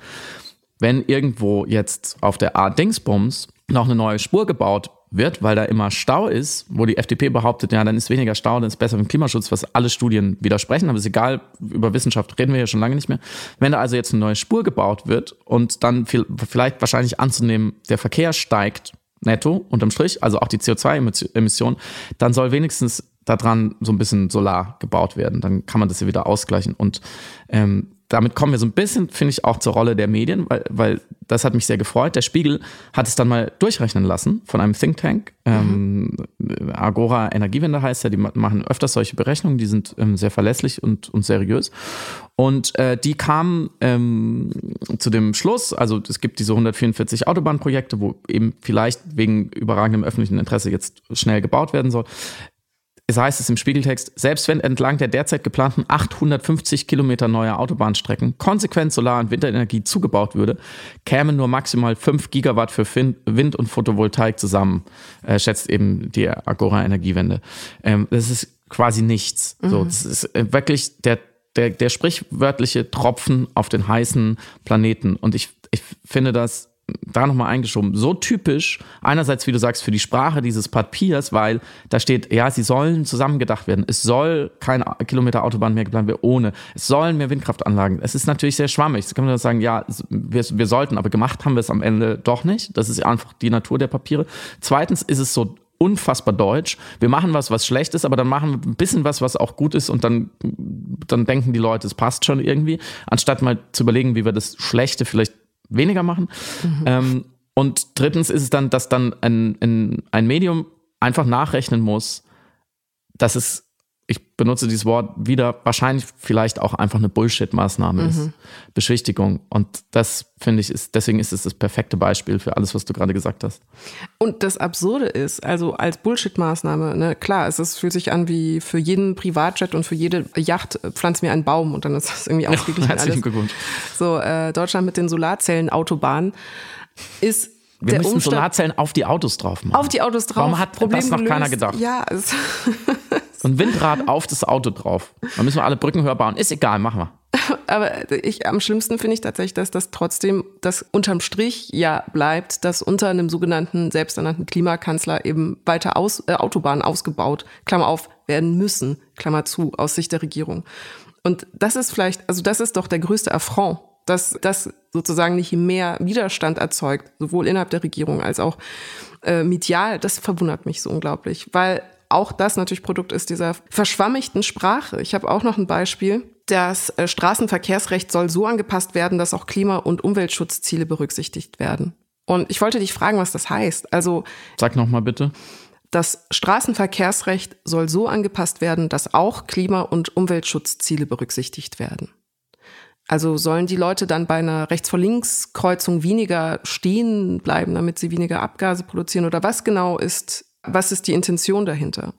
wenn irgendwo jetzt auf der A Dingsbums noch eine neue Spur gebaut wird, weil da immer Stau ist, wo die FDP behauptet, ja, dann ist weniger Stau, dann ist besser für den Klimaschutz, was alle Studien widersprechen, aber ist egal, über Wissenschaft reden wir ja schon lange nicht mehr. Wenn da also jetzt eine neue Spur gebaut wird und dann vielleicht wahrscheinlich anzunehmen, der Verkehr steigt netto unterm Strich, also auch die CO2-Emissionen, dann soll wenigstens daran so ein bisschen Solar gebaut werden. Dann kann man das ja wieder ausgleichen. Und ähm, damit kommen wir so ein bisschen, finde ich, auch zur Rolle der Medien, weil, weil das hat mich sehr gefreut. Der Spiegel hat es dann mal durchrechnen lassen von einem Think Tank. Mhm. Agora Energiewende heißt ja, die machen öfters solche Berechnungen, die sind ähm, sehr verlässlich und, und seriös. Und äh, die kamen ähm, zu dem Schluss, also es gibt diese 144 Autobahnprojekte, wo eben vielleicht wegen überragendem öffentlichen Interesse jetzt schnell gebaut werden soll es heißt es im Spiegeltext, selbst wenn entlang der derzeit geplanten 850 Kilometer neuer Autobahnstrecken konsequent Solar- und Windenergie zugebaut würde, kämen nur maximal 5 Gigawatt für Wind und Photovoltaik zusammen, äh, schätzt eben die Agora Energiewende. Ähm, das ist quasi nichts. Mhm. So, das ist äh, wirklich der, der, der sprichwörtliche Tropfen auf den heißen Planeten. Und ich, ich finde das da nochmal eingeschoben, so typisch, einerseits, wie du sagst, für die Sprache dieses Papiers, weil da steht, ja, sie sollen zusammengedacht werden. Es soll kein Kilometer Autobahn mehr geplant werden ohne. Es sollen mehr Windkraftanlagen. Es ist natürlich sehr schwammig. Da kann man sagen, ja, wir, wir sollten, aber gemacht haben wir es am Ende doch nicht. Das ist einfach die Natur der Papiere. Zweitens ist es so unfassbar deutsch. Wir machen was, was schlecht ist, aber dann machen wir ein bisschen was, was auch gut ist und dann, dann denken die Leute, es passt schon irgendwie, anstatt mal zu überlegen, wie wir das Schlechte vielleicht weniger machen. Mhm. Ähm, und drittens ist es dann, dass dann ein, ein, ein Medium einfach nachrechnen muss, dass es ich benutze dieses Wort wieder, wahrscheinlich vielleicht auch einfach eine Bullshit-Maßnahme mhm. ist. Beschwichtigung. Und das finde ich ist, deswegen ist es das perfekte Beispiel für alles, was du gerade gesagt hast. Und das Absurde ist, also als Bullshit-Maßnahme, ne, klar, es ist, fühlt sich an wie für jeden Privatjet und für jede Yacht äh, pflanz mir einen Baum und dann ist das irgendwie ausgeglichen. Ja, herzlichen Glückwunsch. So, äh, Deutschland mit den Solarzellen-Autobahnen ist wir müssen Umstand, Solarzellen auf die Autos drauf machen. Auf die Autos drauf. Warum hat Problem das noch gelöst? keiner gedacht? Ja, es ein Windrad auf das Auto drauf. Dann müssen wir alle Brücken höher bauen. Ist egal, machen wir. Aber ich, am schlimmsten finde ich tatsächlich, dass das trotzdem, das unterm Strich ja bleibt, dass unter einem sogenannten, selbsternannten Klimakanzler eben weiter aus, äh, Autobahnen ausgebaut, Klammer auf, werden müssen, Klammer zu, aus Sicht der Regierung. Und das ist vielleicht, also das ist doch der größte Affront, dass das sozusagen nicht mehr Widerstand erzeugt, sowohl innerhalb der Regierung als auch äh, medial. Das verwundert mich so unglaublich, weil auch das natürlich Produkt ist dieser verschwammigten Sprache. Ich habe auch noch ein Beispiel. Das äh, Straßenverkehrsrecht soll so angepasst werden, dass auch Klima- und Umweltschutzziele berücksichtigt werden. Und ich wollte dich fragen, was das heißt. Also sag noch mal bitte. Das Straßenverkehrsrecht soll so angepasst werden, dass auch Klima- und Umweltschutzziele berücksichtigt werden. Also sollen die Leute dann bei einer Rechts-vor-Links-Kreuzung weniger stehen bleiben, damit sie weniger Abgase produzieren? Oder was genau ist was ist die Intention dahinter?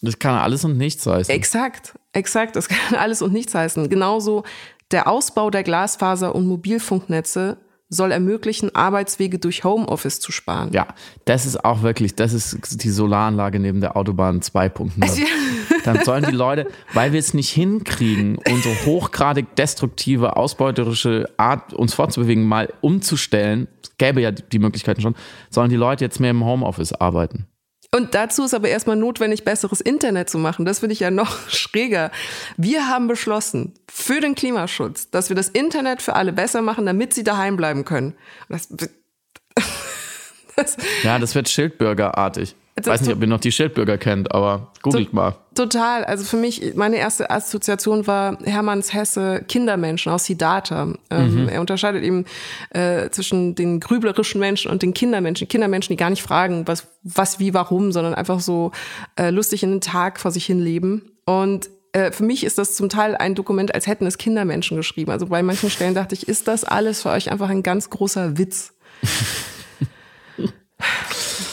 Das kann alles und nichts heißen. Exakt, exakt. Das kann alles und nichts heißen. Genauso der Ausbau der Glasfaser- und Mobilfunknetze soll ermöglichen, Arbeitswege durch Homeoffice zu sparen. Ja, das ist auch wirklich, das ist die Solaranlage neben der Autobahn 2.0. Dann sollen die Leute, weil wir es nicht hinkriegen, unsere hochgradig destruktive, ausbeuterische Art, uns fortzubewegen, mal umzustellen, gäbe ja die Möglichkeiten schon, sollen die Leute jetzt mehr im Homeoffice arbeiten. Und dazu ist aber erstmal notwendig, besseres Internet zu machen. Das finde ich ja noch schräger. Wir haben beschlossen, für den Klimaschutz, dass wir das Internet für alle besser machen, damit sie daheim bleiben können. Das, das, ja, das wird Schildbürgerartig. Ich weiß nicht, ob ihr noch die Schildbürger kennt, aber googelt mal. Total. Also für mich, meine erste Assoziation war Hermanns Hesse Kindermenschen aus Siddhartha. Ähm, mhm. Er unterscheidet eben äh, zwischen den grüblerischen Menschen und den Kindermenschen. Kindermenschen, die gar nicht fragen, was, was, wie, warum, sondern einfach so äh, lustig in den Tag vor sich hin leben. Und äh, für mich ist das zum Teil ein Dokument, als hätten es Kindermenschen geschrieben. Also bei manchen Stellen dachte ich, ist das alles für euch einfach ein ganz großer Witz?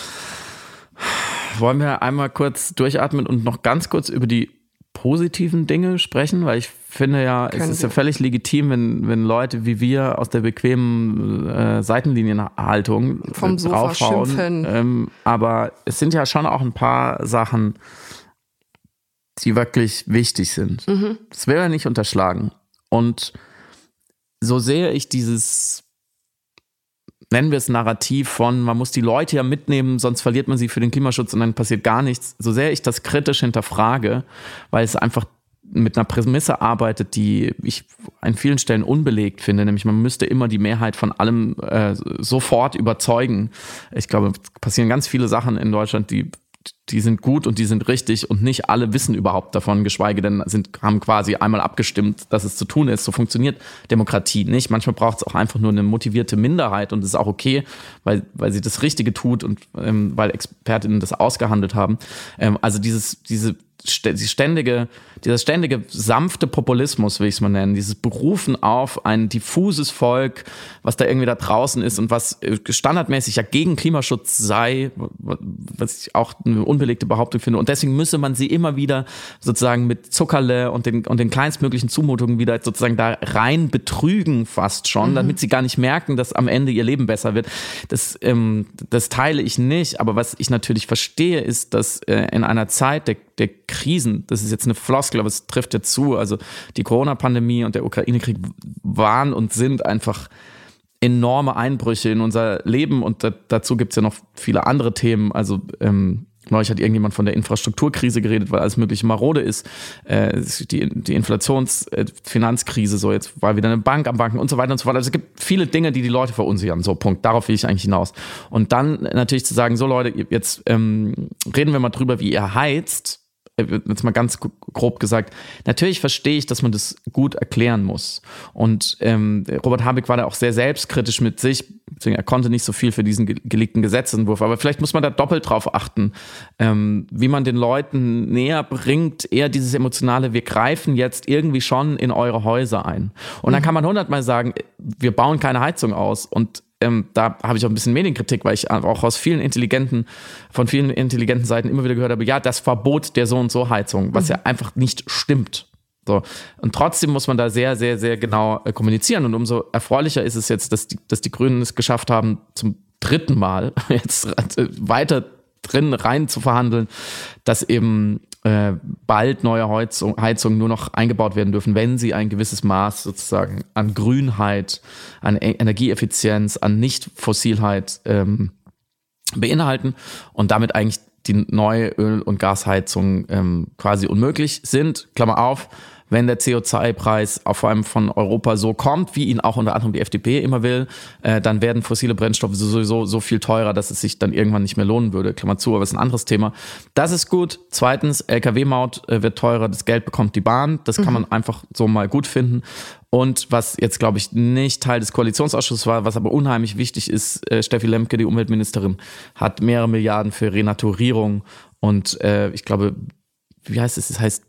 wollen wir einmal kurz durchatmen und noch ganz kurz über die positiven Dinge sprechen, weil ich finde ja, Können es ist ja völlig legitim, wenn, wenn Leute wie wir aus der bequemen äh, Seitenlinienhaltung vom Sofa draufhauen. Schimpfen. Ähm, aber es sind ja schon auch ein paar Sachen, die wirklich wichtig sind. Mhm. Das will er nicht unterschlagen. Und so sehe ich dieses nennen wir es Narrativ von, man muss die Leute ja mitnehmen, sonst verliert man sie für den Klimaschutz und dann passiert gar nichts. So sehr ich das kritisch hinterfrage, weil es einfach mit einer Prämisse arbeitet, die ich an vielen Stellen unbelegt finde, nämlich man müsste immer die Mehrheit von allem äh, sofort überzeugen. Ich glaube, es passieren ganz viele Sachen in Deutschland, die die sind gut und die sind richtig und nicht alle wissen überhaupt davon, geschweige denn sind, haben quasi einmal abgestimmt, dass es zu tun ist. So funktioniert Demokratie nicht. Manchmal braucht es auch einfach nur eine motivierte Minderheit und ist auch okay, weil, weil sie das Richtige tut und ähm, weil Expertinnen das ausgehandelt haben. Ähm, also dieses, diese die ständige, dieser ständige sanfte Populismus, will ich es mal nennen, dieses Berufen auf ein diffuses Volk, was da irgendwie da draußen ist und was äh, standardmäßig ja gegen Klimaschutz sei, was ich auch eine unbelegte Behauptung finde. Und deswegen müsse man sie immer wieder sozusagen mit Zuckerle und den, und den kleinstmöglichen Zumutungen wieder sozusagen da rein betrügen fast schon, mhm. damit sie gar nicht merken, dass am Ende ihr Leben besser wird. Das, ähm, das teile ich nicht, aber was ich natürlich verstehe, ist, dass äh, in einer Zeit der der Krisen, das ist jetzt eine Floskel, aber es trifft ja zu, also die Corona-Pandemie und der Ukraine-Krieg waren und sind einfach enorme Einbrüche in unser Leben und da, dazu gibt es ja noch viele andere Themen, also ähm, Neulich hat irgendjemand von der Infrastrukturkrise geredet, weil alles mögliche marode ist. Äh, die, die Inflationsfinanzkrise, äh, so jetzt war wieder eine Bank am Banken und so weiter und so fort. Also es gibt viele Dinge, die die Leute verunsichern. So, Punkt. Darauf will ich eigentlich hinaus. Und dann natürlich zu sagen, so Leute, jetzt ähm, reden wir mal drüber, wie ihr heizt jetzt mal ganz grob gesagt, natürlich verstehe ich, dass man das gut erklären muss. Und ähm, Robert Habeck war da auch sehr selbstkritisch mit sich, er konnte nicht so viel für diesen gelegten Gesetzentwurf, aber vielleicht muss man da doppelt drauf achten, ähm, wie man den Leuten näher bringt, eher dieses emotionale, wir greifen jetzt irgendwie schon in eure Häuser ein. Und dann mhm. kann man hundertmal sagen, wir bauen keine Heizung aus und ähm, da habe ich auch ein bisschen Medienkritik, weil ich auch aus vielen intelligenten, von vielen intelligenten Seiten immer wieder gehört habe, ja, das Verbot der so und so Heizung, was mhm. ja einfach nicht stimmt. So. Und trotzdem muss man da sehr, sehr, sehr genau äh, kommunizieren. Und umso erfreulicher ist es jetzt, dass die, dass die Grünen es geschafft haben, zum dritten Mal jetzt äh, weiter drin rein zu verhandeln, dass eben äh, bald neue Heizung, Heizungen nur noch eingebaut werden dürfen, wenn sie ein gewisses Maß sozusagen an Grünheit, an e Energieeffizienz, an Nicht-Fossilheit ähm, beinhalten und damit eigentlich die neue Öl- und Gasheizungen ähm, quasi unmöglich sind. Klammer auf, wenn der CO2-Preis vor allem von Europa so kommt, wie ihn auch unter anderem die FDP immer will, äh, dann werden fossile Brennstoffe sowieso so viel teurer, dass es sich dann irgendwann nicht mehr lohnen würde. Klammer zu, aber das ist ein anderes Thema. Das ist gut. Zweitens, Lkw-Maut äh, wird teurer, das Geld bekommt die Bahn. Das kann mhm. man einfach so mal gut finden. Und was jetzt, glaube ich, nicht Teil des Koalitionsausschusses war, was aber unheimlich wichtig ist, äh, Steffi Lemke, die Umweltministerin, hat mehrere Milliarden für Renaturierung und äh, ich glaube, wie heißt es? Es heißt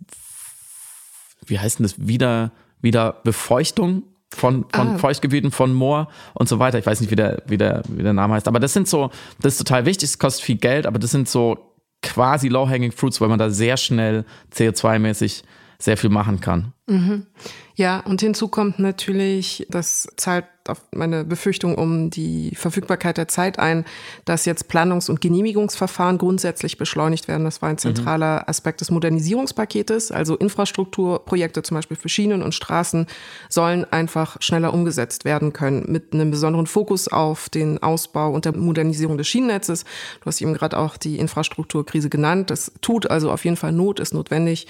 wie heißt denn das, wieder, wieder Befeuchtung von, von ah. Feuchtgebieten, von Moor und so weiter. Ich weiß nicht, wie der, wie, der, wie der Name heißt. Aber das sind so, das ist total wichtig, es kostet viel Geld, aber das sind so quasi low-hanging fruits, weil man da sehr schnell CO2-mäßig sehr viel machen kann. Mhm. Ja, und hinzu kommt natürlich, das zahlt auf meine Befürchtung um die Verfügbarkeit der Zeit ein, dass jetzt Planungs- und Genehmigungsverfahren grundsätzlich beschleunigt werden. Das war ein mhm. zentraler mhm. Aspekt des Modernisierungspaketes. Also Infrastrukturprojekte, zum Beispiel für Schienen und Straßen, sollen einfach schneller umgesetzt werden können, mit einem besonderen Fokus auf den Ausbau und der Modernisierung des Schienennetzes. Du hast eben gerade auch die Infrastrukturkrise genannt. Das tut also auf jeden Fall Not, ist notwendig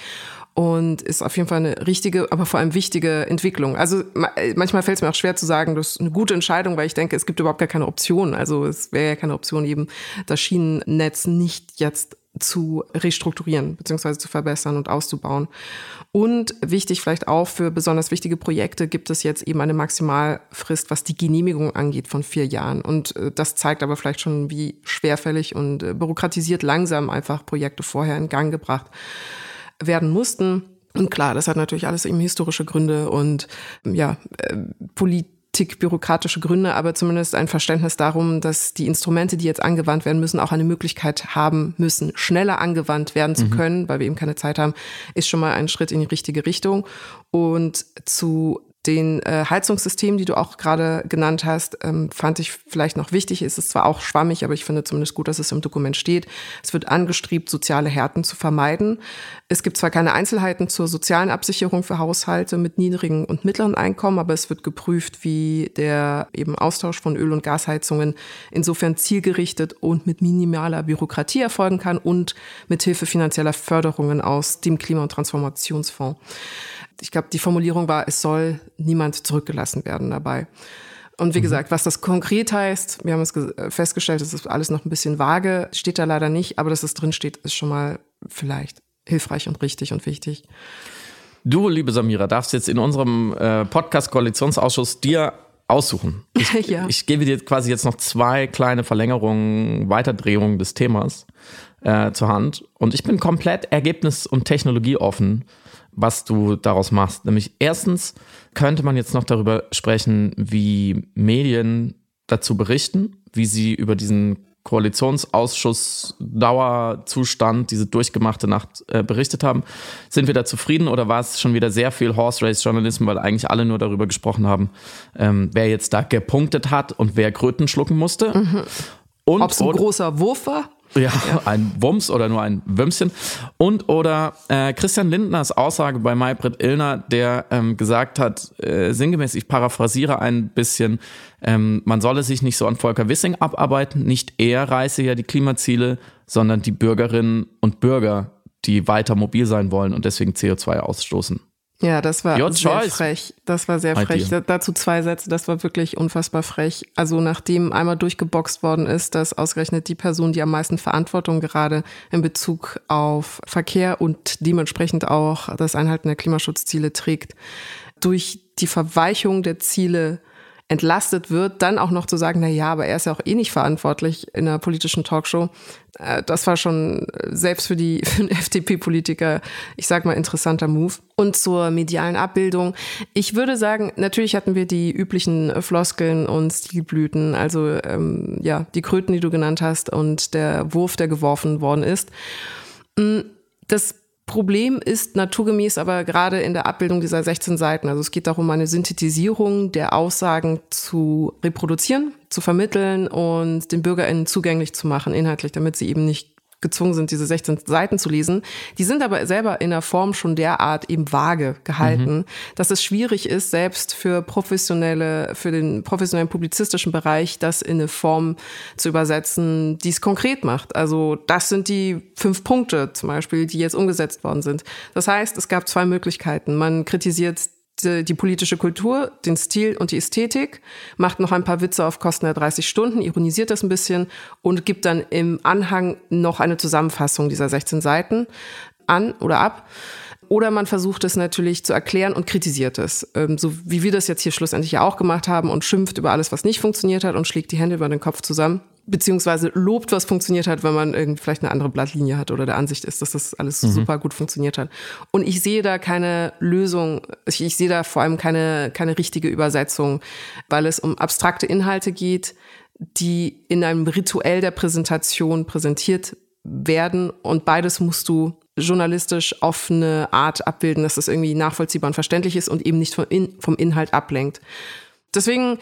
und ist auf jeden Fall eine richtige, aber vor allem wichtige Entwicklung. Also manchmal fällt es mir auch schwer zu sagen, das ist eine gute Entscheidung, weil ich denke, es gibt überhaupt gar keine Option. Also es wäre ja keine Option, eben das Schienennetz nicht jetzt zu restrukturieren beziehungsweise zu verbessern und auszubauen. Und wichtig vielleicht auch für besonders wichtige Projekte gibt es jetzt eben eine Maximalfrist, was die Genehmigung angeht von vier Jahren. Und äh, das zeigt aber vielleicht schon, wie schwerfällig und äh, bürokratisiert langsam einfach Projekte vorher in Gang gebracht werden mussten. Und klar, das hat natürlich alles eben historische Gründe und ja, äh, Politik bürokratische Gründe, aber zumindest ein Verständnis darum, dass die Instrumente, die jetzt angewandt werden müssen, auch eine Möglichkeit haben müssen, schneller angewandt werden zu mhm. können, weil wir eben keine Zeit haben, ist schon mal ein Schritt in die richtige Richtung. Und zu den äh, Heizungssystemen, die du auch gerade genannt hast, ähm, fand ich vielleicht noch wichtig. Es ist zwar auch schwammig, aber ich finde zumindest gut, dass es im Dokument steht. Es wird angestrebt, soziale Härten zu vermeiden. Es gibt zwar keine Einzelheiten zur sozialen Absicherung für Haushalte mit niedrigen und mittleren Einkommen, aber es wird geprüft, wie der eben Austausch von Öl- und Gasheizungen insofern zielgerichtet und mit minimaler Bürokratie erfolgen kann und mit Hilfe finanzieller Förderungen aus dem Klima- und Transformationsfonds ich glaube, die Formulierung war, es soll niemand zurückgelassen werden dabei. Und wie mhm. gesagt, was das konkret heißt, wir haben es festgestellt, es ist alles noch ein bisschen vage, steht da leider nicht, aber dass es drin steht, ist schon mal vielleicht hilfreich und richtig und wichtig. Du, liebe Samira, darfst jetzt in unserem äh, Podcast-Koalitionsausschuss dir aussuchen. Ich, ja. ich gebe dir quasi jetzt noch zwei kleine Verlängerungen, Weiterdrehungen des Themas äh, zur Hand. Und ich bin komplett ergebnis- und technologieoffen was du daraus machst. Nämlich erstens könnte man jetzt noch darüber sprechen, wie Medien dazu berichten, wie sie über diesen Koalitionsausschuss Dauerzustand, diese durchgemachte Nacht äh, berichtet haben. Sind wir da zufrieden oder war es schon wieder sehr viel Horse Race Journalism, weil eigentlich alle nur darüber gesprochen haben, ähm, wer jetzt da gepunktet hat und wer Kröten schlucken musste? Mhm. Ob es ein großer Wurf war? Ja, ein Wumms oder nur ein Wümschen. Und oder äh, Christian Lindners Aussage bei Maybrit Illner, der ähm, gesagt hat, äh, sinngemäß, ich paraphrasiere ein bisschen, ähm, man solle sich nicht so an Volker Wissing abarbeiten, nicht er reiße ja die Klimaziele, sondern die Bürgerinnen und Bürger, die weiter mobil sein wollen und deswegen CO2 ausstoßen. Ja, das war Your sehr choice. frech. Das war sehr frech. Dazu zwei Sätze, das war wirklich unfassbar frech. Also nachdem einmal durchgeboxt worden ist, dass ausgerechnet die Person, die am meisten Verantwortung gerade in Bezug auf Verkehr und dementsprechend auch das Einhalten der Klimaschutzziele trägt, durch die Verweichung der Ziele entlastet wird, dann auch noch zu sagen, na ja, aber er ist ja auch eh nicht verantwortlich in einer politischen Talkshow. Äh, das war schon selbst für die FDP-Politiker, ich sag mal, interessanter Move. Und zur medialen Abbildung. Ich würde sagen, natürlich hatten wir die üblichen Floskeln und Stilblüten, also ähm, ja, die Kröten, die du genannt hast und der Wurf, der geworfen worden ist. Mm, das Problem ist naturgemäß aber gerade in der Abbildung dieser 16 Seiten. Also es geht darum, eine Synthetisierung der Aussagen zu reproduzieren, zu vermitteln und den BürgerInnen zugänglich zu machen, inhaltlich, damit sie eben nicht gezwungen sind, diese 16 Seiten zu lesen. Die sind aber selber in der Form schon derart eben vage gehalten, mhm. dass es schwierig ist, selbst für professionelle, für den professionellen publizistischen Bereich, das in eine Form zu übersetzen, die es konkret macht. Also das sind die fünf Punkte zum Beispiel, die jetzt umgesetzt worden sind. Das heißt, es gab zwei Möglichkeiten. Man kritisiert die, die, politische Kultur, den Stil und die Ästhetik, macht noch ein paar Witze auf Kosten der 30 Stunden, ironisiert das ein bisschen und gibt dann im Anhang noch eine Zusammenfassung dieser 16 Seiten an oder ab. Oder man versucht es natürlich zu erklären und kritisiert es, ähm, so wie wir das jetzt hier schlussendlich ja auch gemacht haben und schimpft über alles, was nicht funktioniert hat und schlägt die Hände über den Kopf zusammen beziehungsweise lobt, was funktioniert hat, wenn man irgendwie vielleicht eine andere Blattlinie hat oder der Ansicht ist, dass das alles mhm. super gut funktioniert hat. Und ich sehe da keine Lösung, ich, ich sehe da vor allem keine, keine richtige Übersetzung, weil es um abstrakte Inhalte geht, die in einem Rituell der Präsentation präsentiert werden und beides musst du journalistisch auf eine Art abbilden, dass das irgendwie nachvollziehbar und verständlich ist und eben nicht vom, in, vom Inhalt ablenkt. Deswegen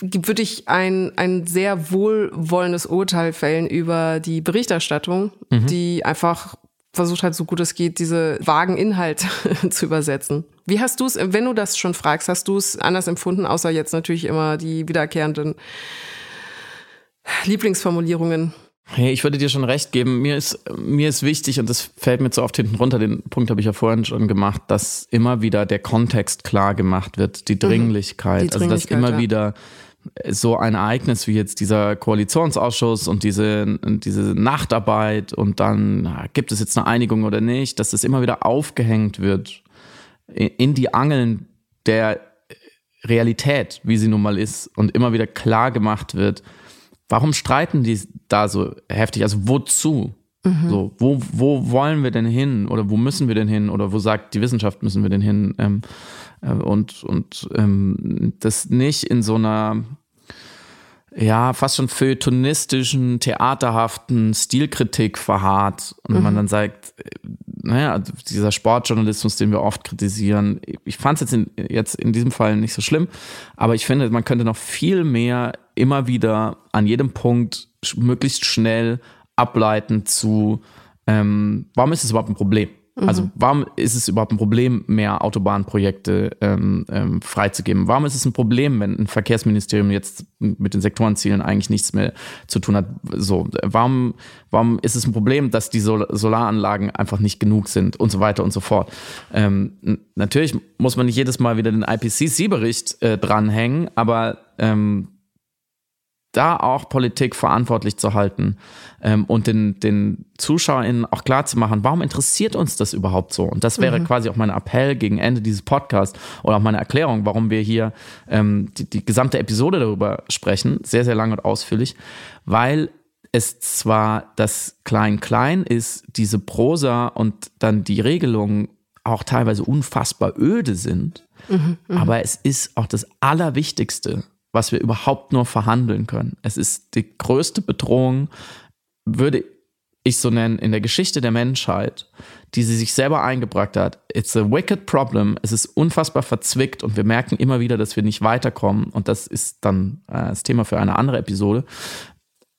würde ich ein, ein sehr wohlwollendes Urteil fällen über die Berichterstattung, mhm. die einfach versucht hat, so gut es geht, diese vagen Inhalt zu übersetzen. Wie hast du es, wenn du das schon fragst, hast du es anders empfunden, außer jetzt natürlich immer die wiederkehrenden Lieblingsformulierungen? Hey, ich würde dir schon recht geben. Mir ist, mir ist wichtig, und das fällt mir zu oft hinten runter, den Punkt habe ich ja vorhin schon gemacht, dass immer wieder der Kontext klar gemacht wird, die Dringlichkeit. Mhm. Die Dringlichkeit also, dass immer ja. wieder so ein Ereignis wie jetzt dieser Koalitionsausschuss und diese, diese Nachtarbeit und dann gibt es jetzt eine Einigung oder nicht, dass das immer wieder aufgehängt wird in die Angeln der Realität, wie sie nun mal ist und immer wieder klar gemacht wird, Warum streiten die da so heftig? Also wozu? Mhm. So, wo, wo wollen wir denn hin? Oder wo müssen wir denn hin? Oder wo sagt die Wissenschaft, müssen wir denn hin? Ähm, äh, und und ähm, das nicht in so einer ja, fast schon feuilletonistischen, theaterhaften Stilkritik verharrt. Und wenn mhm. man dann sagt, naja, dieser Sportjournalismus, den wir oft kritisieren. Ich fand es jetzt in, jetzt in diesem Fall nicht so schlimm, aber ich finde, man könnte noch viel mehr immer wieder an jedem Punkt möglichst schnell ableiten zu, ähm, warum ist es überhaupt ein Problem? Also mhm. warum ist es überhaupt ein Problem, mehr Autobahnprojekte ähm, ähm, freizugeben? Warum ist es ein Problem, wenn ein Verkehrsministerium jetzt mit den Sektorenzielen eigentlich nichts mehr zu tun hat? So, warum, warum ist es ein Problem, dass die Sol Solaranlagen einfach nicht genug sind und so weiter und so fort? Ähm, natürlich muss man nicht jedes Mal wieder den IPCC-Bericht äh, dranhängen, aber ähm, da auch Politik verantwortlich zu halten ähm, und den, den ZuschauerInnen auch klar zu machen, warum interessiert uns das überhaupt so? Und das wäre mhm. quasi auch mein Appell gegen Ende dieses Podcasts oder auch meine Erklärung, warum wir hier ähm, die, die gesamte Episode darüber sprechen, sehr, sehr lang und ausführlich, weil es zwar das Klein-Klein ist, diese Prosa und dann die Regelungen auch teilweise unfassbar öde sind, mhm, mh. aber es ist auch das Allerwichtigste, was wir überhaupt nur verhandeln können. Es ist die größte Bedrohung, würde ich so nennen, in der Geschichte der Menschheit, die sie sich selber eingebracht hat. It's a wicked problem. Es ist unfassbar verzwickt und wir merken immer wieder, dass wir nicht weiterkommen. Und das ist dann äh, das Thema für eine andere Episode.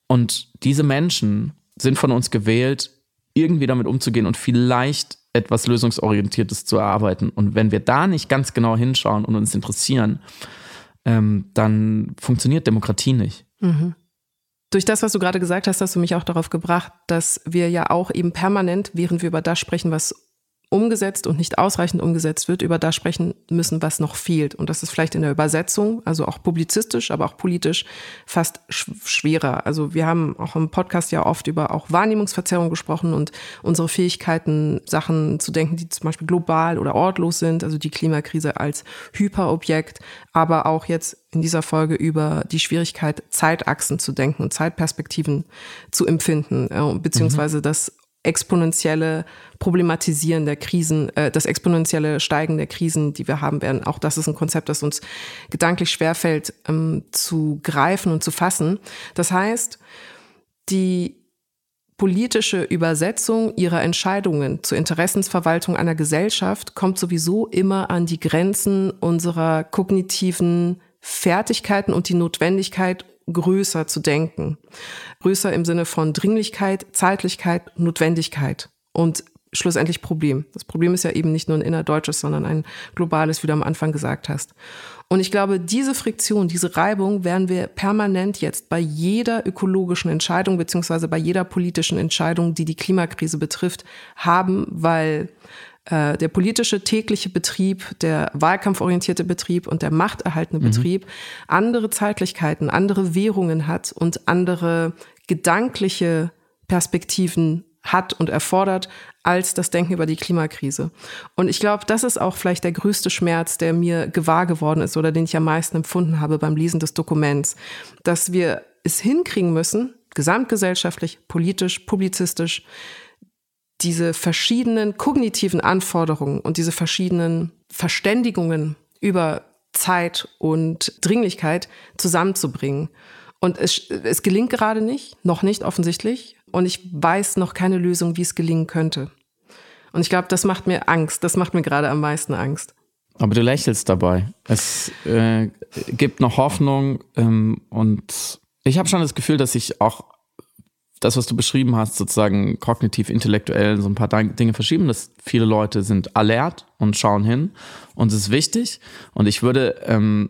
Und diese Menschen sind von uns gewählt, irgendwie damit umzugehen und vielleicht etwas Lösungsorientiertes zu erarbeiten. Und wenn wir da nicht ganz genau hinschauen und uns interessieren, ähm, dann funktioniert Demokratie nicht. Mhm. Durch das, was du gerade gesagt hast, hast du mich auch darauf gebracht, dass wir ja auch eben permanent, während wir über das sprechen, was umgesetzt und nicht ausreichend umgesetzt wird, über das sprechen müssen, was noch fehlt. Und das ist vielleicht in der Übersetzung, also auch publizistisch, aber auch politisch fast schwerer. Also wir haben auch im Podcast ja oft über auch Wahrnehmungsverzerrung gesprochen und unsere Fähigkeiten, Sachen zu denken, die zum Beispiel global oder ortlos sind, also die Klimakrise als Hyperobjekt, aber auch jetzt in dieser Folge über die Schwierigkeit, Zeitachsen zu denken und Zeitperspektiven zu empfinden, äh, beziehungsweise mhm. das exponentielle Problematisieren der Krisen, äh, das exponentielle Steigen der Krisen, die wir haben werden. Auch das ist ein Konzept, das uns gedanklich schwerfällt ähm, zu greifen und zu fassen. Das heißt, die politische Übersetzung ihrer Entscheidungen zur Interessensverwaltung einer Gesellschaft kommt sowieso immer an die Grenzen unserer kognitiven Fertigkeiten und die Notwendigkeit, größer zu denken. Größer im Sinne von Dringlichkeit, Zeitlichkeit, Notwendigkeit und schlussendlich Problem. Das Problem ist ja eben nicht nur ein innerdeutsches, sondern ein globales, wie du am Anfang gesagt hast. Und ich glaube, diese Friktion, diese Reibung werden wir permanent jetzt bei jeder ökologischen Entscheidung beziehungsweise bei jeder politischen Entscheidung, die die Klimakrise betrifft, haben, weil äh, der politische tägliche Betrieb, der wahlkampforientierte Betrieb und der machterhaltende mhm. Betrieb andere Zeitlichkeiten, andere Währungen hat und andere gedankliche Perspektiven hat und erfordert als das Denken über die Klimakrise. Und ich glaube, das ist auch vielleicht der größte Schmerz, der mir gewahr geworden ist oder den ich am meisten empfunden habe beim Lesen des Dokuments, dass wir es hinkriegen müssen, gesamtgesellschaftlich, politisch, publizistisch, diese verschiedenen kognitiven Anforderungen und diese verschiedenen Verständigungen über Zeit und Dringlichkeit zusammenzubringen. Und es, es gelingt gerade nicht, noch nicht offensichtlich. Und ich weiß noch keine Lösung, wie es gelingen könnte. Und ich glaube, das macht mir Angst. Das macht mir gerade am meisten Angst. Aber du lächelst dabei. Es äh, gibt noch Hoffnung ähm, und ich habe schon das Gefühl, dass sich auch das, was du beschrieben hast, sozusagen kognitiv, intellektuell so ein paar Dinge verschieben, dass viele Leute sind alert und schauen hin und es ist wichtig. Und ich würde ähm,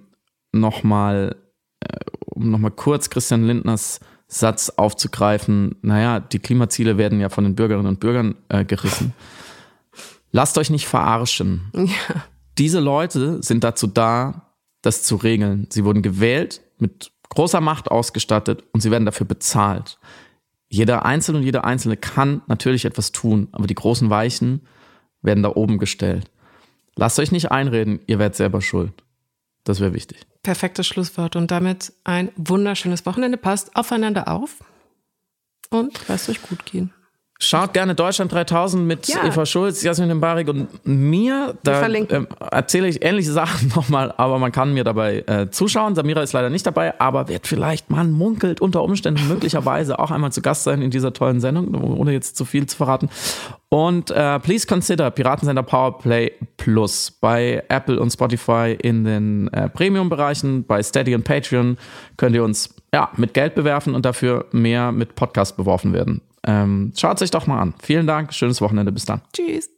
nochmal, äh, um nochmal kurz Christian Lindners Satz aufzugreifen, naja, die Klimaziele werden ja von den Bürgerinnen und Bürgern äh, gerissen. Lasst euch nicht verarschen. Ja. Diese Leute sind dazu da, das zu regeln. Sie wurden gewählt, mit großer Macht ausgestattet und sie werden dafür bezahlt. Jeder Einzelne und jeder Einzelne kann natürlich etwas tun, aber die großen Weichen werden da oben gestellt. Lasst euch nicht einreden, ihr werdet selber schuld. Das wäre wichtig. Perfektes Schlusswort und damit ein wunderschönes Wochenende. Passt aufeinander auf und lasst euch gut gehen. Schaut gerne Deutschland 3000 mit Ja. Eva Schulz, Jasmin Mbarik und mir. Da ähm, erzähle ich ähnliche Sachen nochmal, aber man kann mir dabei äh, zuschauen. Samira ist leider nicht dabei, aber wird vielleicht, man munkelt unter Umständen möglicherweise auch einmal zu Gast sein in dieser tollen Sendung, ohne jetzt zu viel zu verraten. Und äh, please consider Piratensender Powerplay Plus bei Apple und Spotify in den äh, Premium-Bereichen, bei Steady und Patreon könnt ihr uns ja mit Geld bewerfen und dafür mehr mit Podcast beworfen werden. Ähm, schaut sich doch mal an. Vielen Dank, schönes Wochenende, bis dann. Tschüss.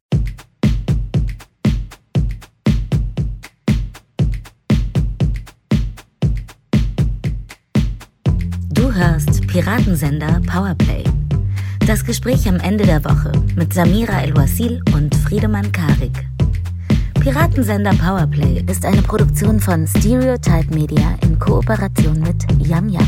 Du hörst Piratensender Powerplay. Das Gespräch am Ende der Woche mit Samira El-Wasil und Friedemann Karik. Piratensender Powerplay ist eine Produktion von Stereotype Media in Kooperation mit Yam Yam,